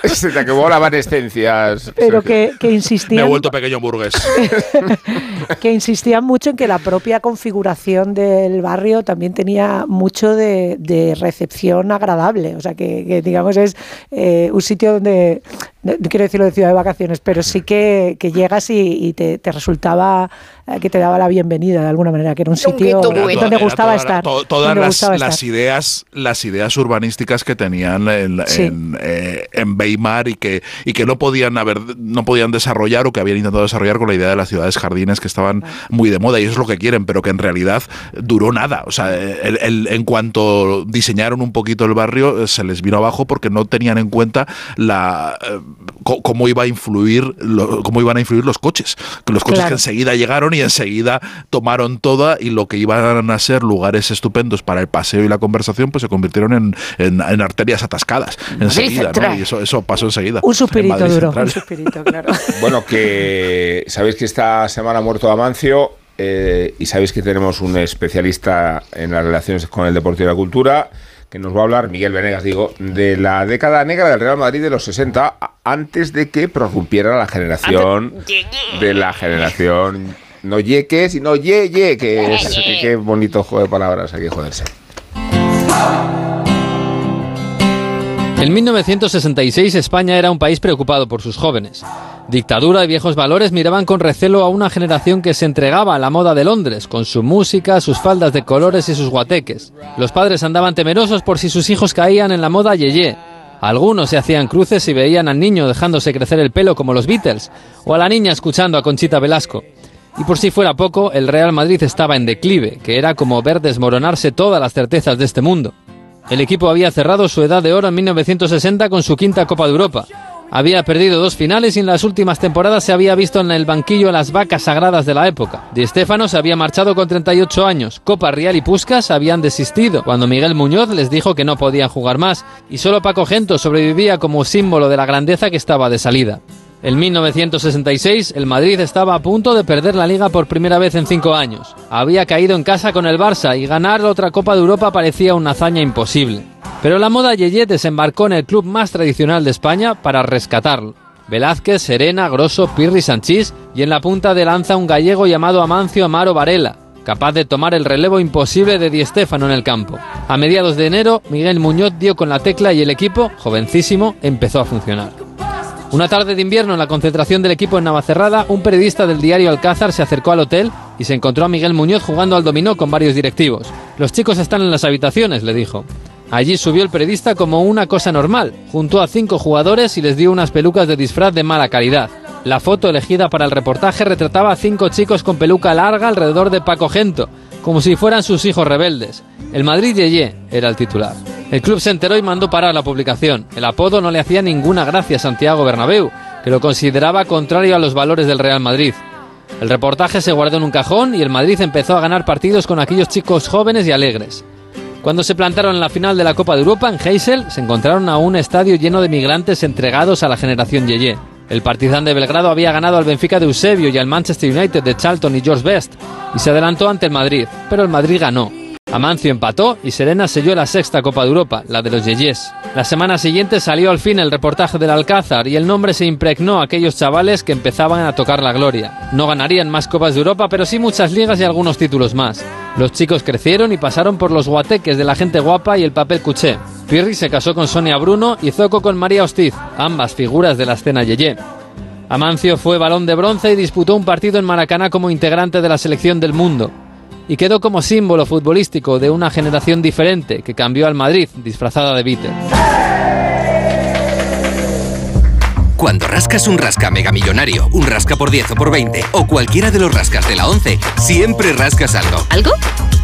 Se te acabó la evanescencia. pero que, que me he vuelto pequeño burgués. que insistían mucho en que la propia configuración del barrio también tenía mucho de, de recepción agradable. O sea, que, que, digamos es eh, un sitio donde, no no quiero decirlo de ciudad de vacaciones, pero sí que, que llegas y, y te, te resultaba que te daba la bienvenida de alguna manera, que era un sitio donde Era gustaba toda- estar. to- todas donde las, gustaba las estar. ideas, las ideas urbanísticas que tenían en, Sí. en, eh, en Weimar y que, y que no podían haber, no podían desarrollar o que habían intentado desarrollar con la idea de las ciudades jardines que estaban muy de moda y eso es lo que quieren, pero que en realidad duró nada. O sea, el- el- en cuanto diseñaron un poquito el barrio, eh, se les vino abajo porque no tenían en cuenta la eh, cómo iba a influir, lo- cómo iban a influir los coches. Los coches Claro. que enseguida llegaron y enseguida tomaron toda y lo que iban a ser lugares estupendos para el paseo y la conversación, pues se convirtieron en, en- en arterias atascadas enseguida, ¿no? Y eso, eso pasó enseguida. Un suspirito duro, Central. un suspirito, claro. Bueno, que sabéis que esta semana ha muerto Amancio eh, y sabéis que tenemos un especialista en las relaciones con el deporte y la cultura que nos va a hablar, Miguel Venegas, digo, de la década negra del Real Madrid de los 60, a- antes de que prorrumpiera la generación de la generación no yeque, sino ye ye, que es que- qué bonito juego de palabras, hay que joderse. En 1966 España era un país preocupado por sus jóvenes. Dictadura y viejos valores miraban con recelo a una generación que se entregaba a la moda de Londres, con su música, sus faldas de colores y sus guateques. Los padres andaban temerosos por si sus hijos caían en la moda yeye. Algunos se hacían cruces y veían al niño dejándose crecer el pelo como los Beatles, o a la niña escuchando a Conchita Velasco. Y por si fuera poco, el Real Madrid estaba en declive, que era como ver desmoronarse todas las certezas de este mundo. El equipo había cerrado su edad de oro en 1960 con su quinta Copa de Europa, Había perdido dos finales y en las últimas temporadas se había visto en el banquillo las vacas sagradas de la época. Di Stéfano se había marchado con 38 años. Copa Real y Puskas habían desistido cuando Miguel Muñoz les dijo que no podían jugar más y solo Paco Gento sobrevivía como símbolo de la grandeza que estaba de salida. En 1966, el Madrid estaba a punto de perder la liga por primera vez en cinco años. Había caído en casa con el Barça y ganar otra Copa de Europa parecía una hazaña imposible. Pero la moda Yeye desembarcó en el club más tradicional de España para rescatarlo. Velázquez, Serena, Grosso, Pirri, Sanchís y en la punta de lanza un gallego llamado Amancio Amaro Varela, capaz de tomar el relevo imposible de Di Stéfano en el campo. A mediados de enero, Miguel Muñoz dio con la tecla y el equipo, jovencísimo, empezó a funcionar. Una tarde de invierno en la concentración del equipo en Navacerrada, un periodista del diario Alcázar se acercó al hotel y se encontró a Miguel Muñoz jugando al dominó con varios directivos. Los chicos están en las habitaciones, le dijo. Allí subió el periodista como una cosa normal, juntó a cinco jugadores y les dio unas pelucas de disfraz de mala calidad. La foto elegida para el reportaje retrataba a cinco chicos con peluca larga alrededor de Paco Gento, como si fueran sus hijos rebeldes. El Madrid Yeye era el titular. El club se enteró y mandó parar la publicación. El apodo no le hacía ninguna gracia a Santiago Bernabéu, que lo consideraba contrario a los valores del Real Madrid. El reportaje se guardó en un cajón y el Madrid empezó a ganar partidos con aquellos chicos jóvenes y alegres. Cuando se plantaron en la final de la Copa de Europa en Heysel, se encontraron a un estadio lleno de migrantes entregados a la generación Yeye. El Partizan de Belgrado había ganado al Benfica de Eusebio y al Manchester United de Charlton y George Best y se adelantó ante el Madrid, pero el Madrid ganó. Amancio empató y Serena selló la sexta Copa de Europa, la de los Yeyes. La semana siguiente salió al fin el reportaje del Alcázar y el nombre se impregnó a aquellos chavales que empezaban a tocar la gloria. No ganarían más Copas de Europa, pero sí muchas ligas y algunos títulos más. Los chicos crecieron y pasaron por los guateques de la gente guapa y el papel cuché. Pirri se casó con Sonia Bruno y Zoco con María Hostiz, ambas figuras de la escena Yeye. Amancio fue balón de bronce y disputó un partido en Maracaná como integrante de la selección del mundo y quedó como símbolo futbolístico de una generación diferente que cambió al Madrid disfrazada de Beatle. Cuando rascas un rasca mega millonario, un rasca por 10 o por 20 o cualquiera de los rascas de la 11, siempre rascas algo. ¿Algo?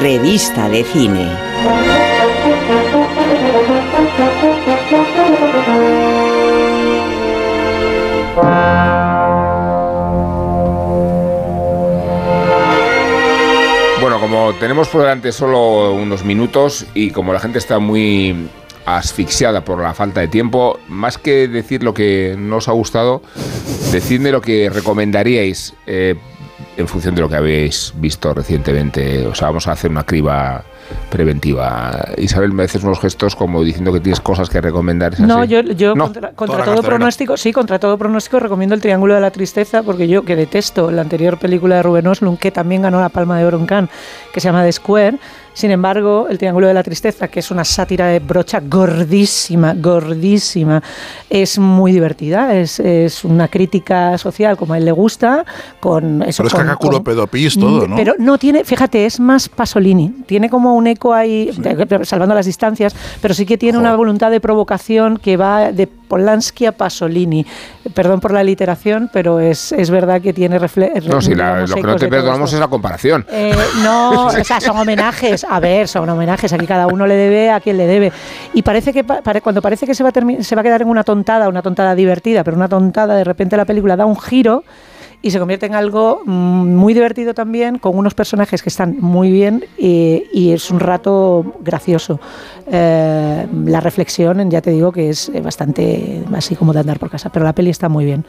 Revista de cine. Bueno, como tenemos por delante solo unos minutos y como la gente está muy asfixiada por la falta de tiempo, más que decir lo que no os ha gustado, decidme lo que recomendaríais eh, en función de lo que habéis visto recientemente. O sea, vamos a hacer una criba preventiva. Isabel, me haces unos gestos como diciendo que tienes cosas que recomendar. ¿es No, así? yo, yo No. contra, todo pronóstico, sí, contra todo pronóstico recomiendo el Triángulo de la Tristeza, porque yo que detesto la anterior película de Ruben Oslund, que también ganó la Palma de Oro en Cannes, que se llama The Square. Sin embargo, el Triángulo de la Tristeza, que es una sátira de brocha gordísima, gordísima, es muy divertida. Es, es una crítica social como a él le gusta, con eso. Pero es con- cacaculo con- pedopis todo, ¿no? Pero no tiene, fíjate, es más Pasolini. Tiene como un eco ahí, salvando las distancias, pero sí que tiene una voluntad de provocación que va de Polanski a Pasolini. Perdón por la literación, pero es, es verdad que tiene refle No, si la- lo que no te perdonamos es la comparación. Eh, no, o sea, son homenajes. A ver, son homenajes. Aquí cada uno le debe a quien le debe. Y parece que pa- pare- cuando parece que se va, a se va a quedar en una tontada, una tontada divertida, pero una tontada, de repente la película da un giro y se convierte en algo mm, muy divertido también, con unos personajes que están muy bien y, y es un rato gracioso. Eh, la reflexión, ya te digo que es eh, bastante así como de andar por casa, pero la peli está muy bien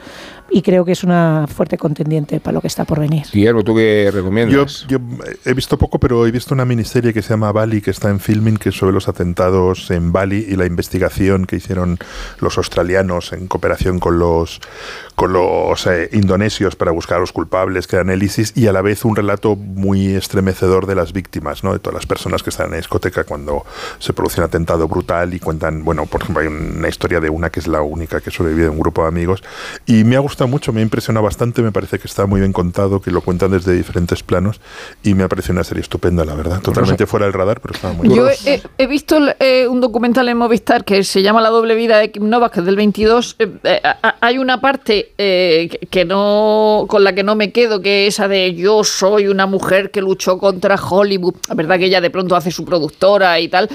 y creo que es una fuerte contendiente para lo que está por venir. Guillermo, ¿tú qué Yo, recomiendas? yo he visto poco, pero he visto una miniserie que se llama Bali, que está en filming, que es sobre los atentados en Bali y la investigación que hicieron los australianos en cooperación con los, con los eh, indonesios para buscar a los culpables, que análisis y a la vez un relato muy estremecedor de las víctimas, ¿no? de todas las personas que están en la discoteca cuando se produce un atentado brutal y cuentan, bueno, por ejemplo, hay una historia de una que es la única que sobrevive de un grupo de amigos y me ha gustado mucho, me ha impresionado bastante, me parece que está muy bien contado, que lo cuentan desde diferentes planos y me ha parecido una serie estupenda, la verdad, totalmente fuera del radar, pero estaba muy bien. Yo he, he visto eh, un documental en Movistar que se llama La doble vida de Kim Novak, que es del 22. Eh, eh, hay una parte eh, que- no con la que no me quedo, que es esa de yo soy una mujer que luchó contra Hollywood. La verdad que ella de pronto hace su productora y tal.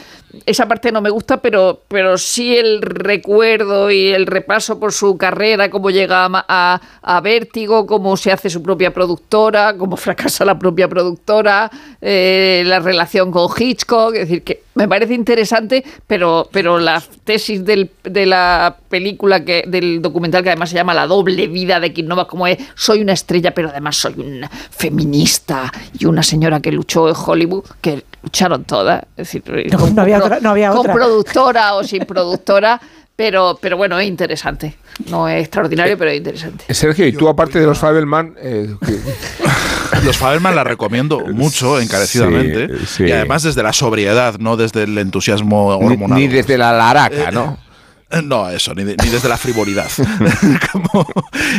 Esa parte no me gusta, pero, pero sí el recuerdo y el repaso por su carrera, cómo llega a Vértigo, cómo se hace su propia productora, cómo fracasa la propia productora, eh, la relación con Hitchcock. Es decir, que me parece interesante, pero, pero la tesis del- de la película, que, del documental, que además se llama La doble vida de Kim Novak, como es soy una estrella, pero además soy una feminista y una señora que luchó en Hollywood, que lucharon todas. Es decir, con, no había otra- no había con otra. productora o sin productora. Pero, pero bueno, es interesante. No es extraordinario, pero es interesante. Sergio, y tú aparte de los Fabelman, eh, Los Faberman la recomiendo mucho, encarecidamente. Sí, sí. Y además desde la sobriedad, no desde el entusiasmo ni, hormonal. ni desde la laraca, ¿no? No, eso, ni, de- ni desde la frivolidad. Como,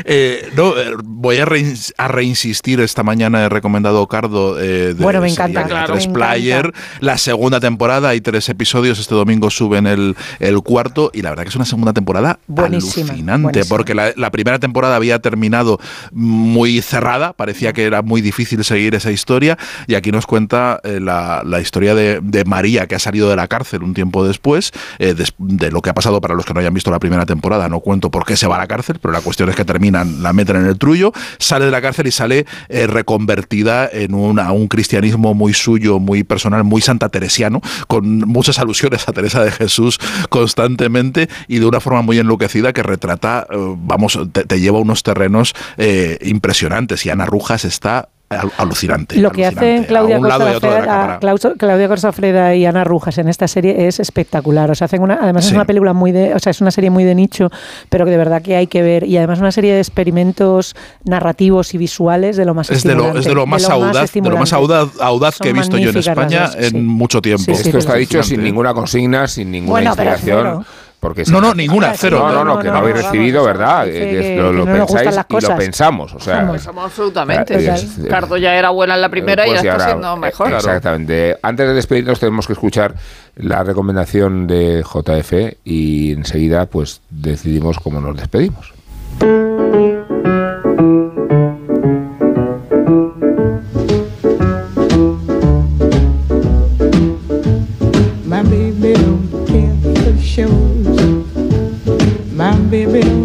eh, no, eh, voy a, reins- a reinsistir esta mañana, he recomendado Cardo eh, de Bueno, me encanta, claro. tres Me Player, la segunda temporada, hay tres episodios, este domingo suben el, el cuarto y la verdad que es una segunda temporada Buenísima, alucinante, buenísima. porque la, la primera temporada había terminado muy cerrada, parecía que era muy difícil seguir esa historia y aquí nos cuenta eh, la, la historia de, de María que ha salido de la cárcel un tiempo después, eh, des- de lo que ha pasado para los que no hayan visto la primera temporada, no cuento por qué se va a la cárcel, pero la cuestión es que terminan, la meten en el trullo, sale de la cárcel y sale eh, reconvertida en una- un cristianismo muy suyo, muy personal, muy santa teresiano, con muchas alusiones a Teresa de Jesús constantemente y de una forma muy enloquecida que retrata, eh, vamos, te, lleva a unos terrenos eh, impresionantes. Y Ana Rujas está al- alucinante. Lo que alucinante, hacen Claudia a un lado y a Costa, otro de la Freda, cámara. Clauso- Claudia Costa Freda y Ana Rujas en esta serie es espectacular. O sea, hacen una, además es una película muy de, o sea, es una serie muy de nicho, pero que de verdad que hay que ver. Y además una serie de experimentos narrativos y visuales de lo más Es de lo, estimulante. es de lo más audaz, de lo más estimulante. audaz, audaz que he visto yo en España dos, sí. en mucho tiempo. Sí, sí, Esto está dicho sin ninguna consigna, sin ninguna Bueno, pero inspiración. Porque No, no, ninguna, cero. No, no, no, que no, habéis recibido, vamos, ¿verdad? Eh, lo, lo pensáis y lo pensamos. O sea, Vamos. Pensamos absolutamente. Eh, sí. es- Cardo ya era buena en la primera Pues y ya está ahora- siendo mejor. eh, Exactamente. Antes de despedirnos tenemos que escuchar la recomendación de JF y enseguida pues decidimos cómo nos despedimos. Baby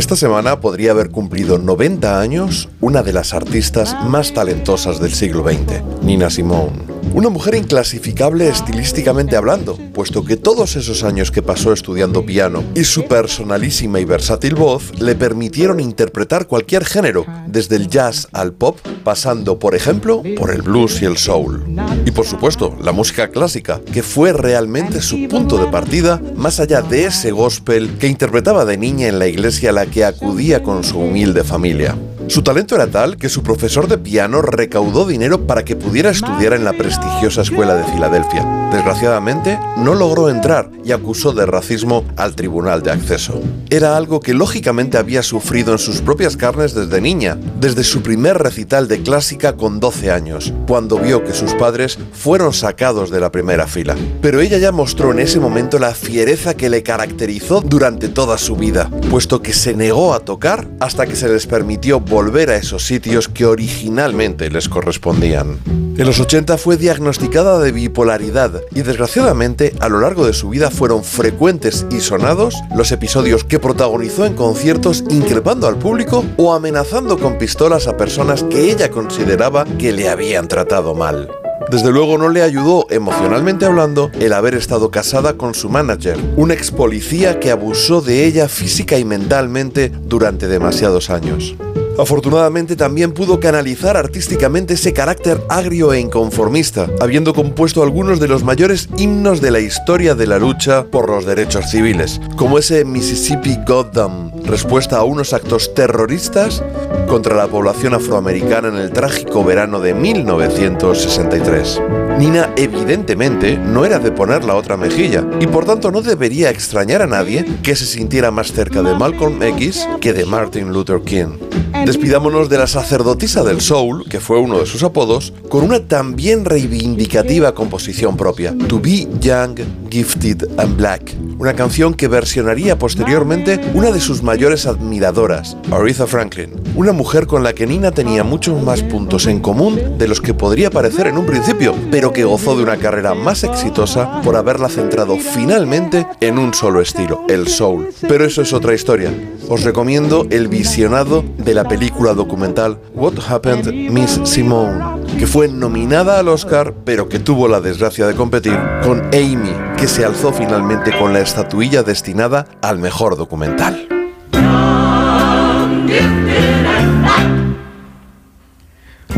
Esta semana podría haber cumplido 90 años una de las artistas más talentosas del siglo XX, Nina Simone. Una mujer inclasificable estilísticamente hablando, puesto que todos esos años que pasó estudiando piano y su personalísima y versátil voz le permitieron interpretar cualquier género, desde el jazz al pop, pasando, por ejemplo, por el blues y el soul. Y por supuesto, la música clásica, que fue realmente su punto de partida, más allá de ese gospel que interpretaba de niña en la iglesia la que acudía con su humilde familia. Su talento era tal que su profesor de piano recaudó dinero para que pudiera estudiar en la prestigiosa escuela de Filadelfia. Desgraciadamente, no logró entrar y acusó de racismo al tribunal de acceso. Era algo que lógicamente había sufrido en sus propias carnes desde niña, desde su primer recital de clásica con 12 años, cuando vio que sus padres fueron sacados de la primera fila. Pero ella ya mostró en ese momento la fiereza que le caracterizó durante toda su vida, puesto que se negó a tocar hasta que se les permitió volver a esos sitios que originalmente les correspondían. En los 80 fue diagnosticada de bipolaridad y desgraciadamente a lo largo de su vida fueron frecuentes y sonados los episodios que protagonizó en conciertos increpando al público o amenazando con pistolas a personas que ella consideraba que le habían tratado mal. Desde luego no le ayudó, emocionalmente hablando, el haber estado casada con su manager, un ex policía que abusó de ella física y mentalmente durante demasiados años. Afortunadamente también pudo canalizar artísticamente ese carácter agrio e inconformista, habiendo compuesto algunos de los mayores himnos de la historia de la lucha por los derechos civiles, como ese Mississippi Goddam, respuesta a unos actos terroristas contra la población afroamericana en el trágico verano de 1963. Nina evidentemente no era de poner la otra mejilla y por tanto no debería extrañar a nadie que se sintiera más cerca de Malcolm X que de Martin Luther King. Despidámonos de la sacerdotisa del soul, que fue uno de sus apodos, con una también reivindicativa composición propia, To Be Young, Gifted and Black, una canción que versionaría posteriormente una de sus mayores admiradoras, Aretha Franklin, una mujer con la que Nina tenía muchos más puntos en común de los que podría parecer en un principio, pero que gozó de una carrera más exitosa por haberla centrado finalmente en un solo estilo, el soul. Pero eso es otra historia. Os recomiendo el visionado de la película documental What Happened Miss Simone, que fue nominada al Oscar, pero que tuvo la desgracia de competir con Amy, que se alzó finalmente con la estatuilla destinada al mejor documental.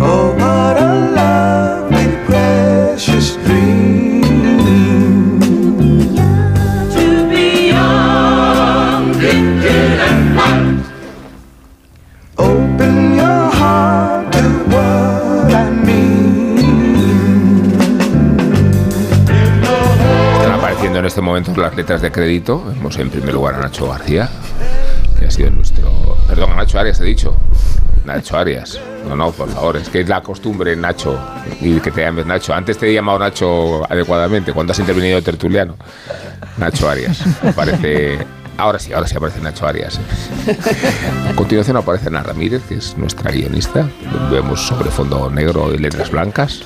Oh, what a lovely, precious dream. To be young, gifted and black. Open your heart to what I mean. Están apareciendo en este momento las letras de crédito. Vemos en primer lugar a Nacho García, que ha sido nuestro. Perdón, a Nacho Arias he dicho. Nacho Arias. No, no, por favor, es que es la costumbre, Nacho, y que te llames Nacho. Antes te he llamado Nacho adecuadamente, cuando has intervenido tertuliano. Nacho Arias. Aparece. Ahora sí, ahora sí aparece Nacho Arias. A continuación aparece Ana Ramírez, que es nuestra guionista. Vemos sobre fondo negro y letras blancas.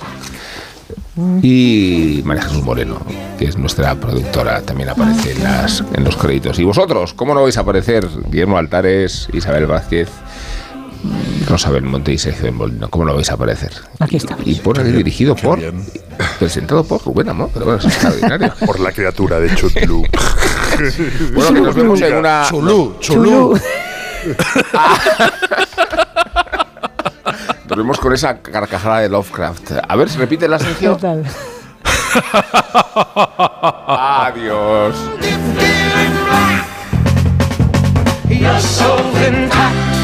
Y María Jesús Moreno, que es nuestra productora, también aparece en, las, en los créditos. ¿Y vosotros? ¿Cómo no vais a aparecer? Guillermo Altares, Isabel Vázquez, Rosabel Monte y Sergio Molino. ¿Cómo no vais a aparecer? Aquí está. Y por ahí dirigido por, presentado por Rubén Amor, pero bueno, es extraordinario. Por la criatura de Chutlu. bueno, que nos vemos en una... Chulú, chulú. Nos vemos con esa carcajada de Lovecraft. A ver si repite la sección. Total. Adiós. You're so intact.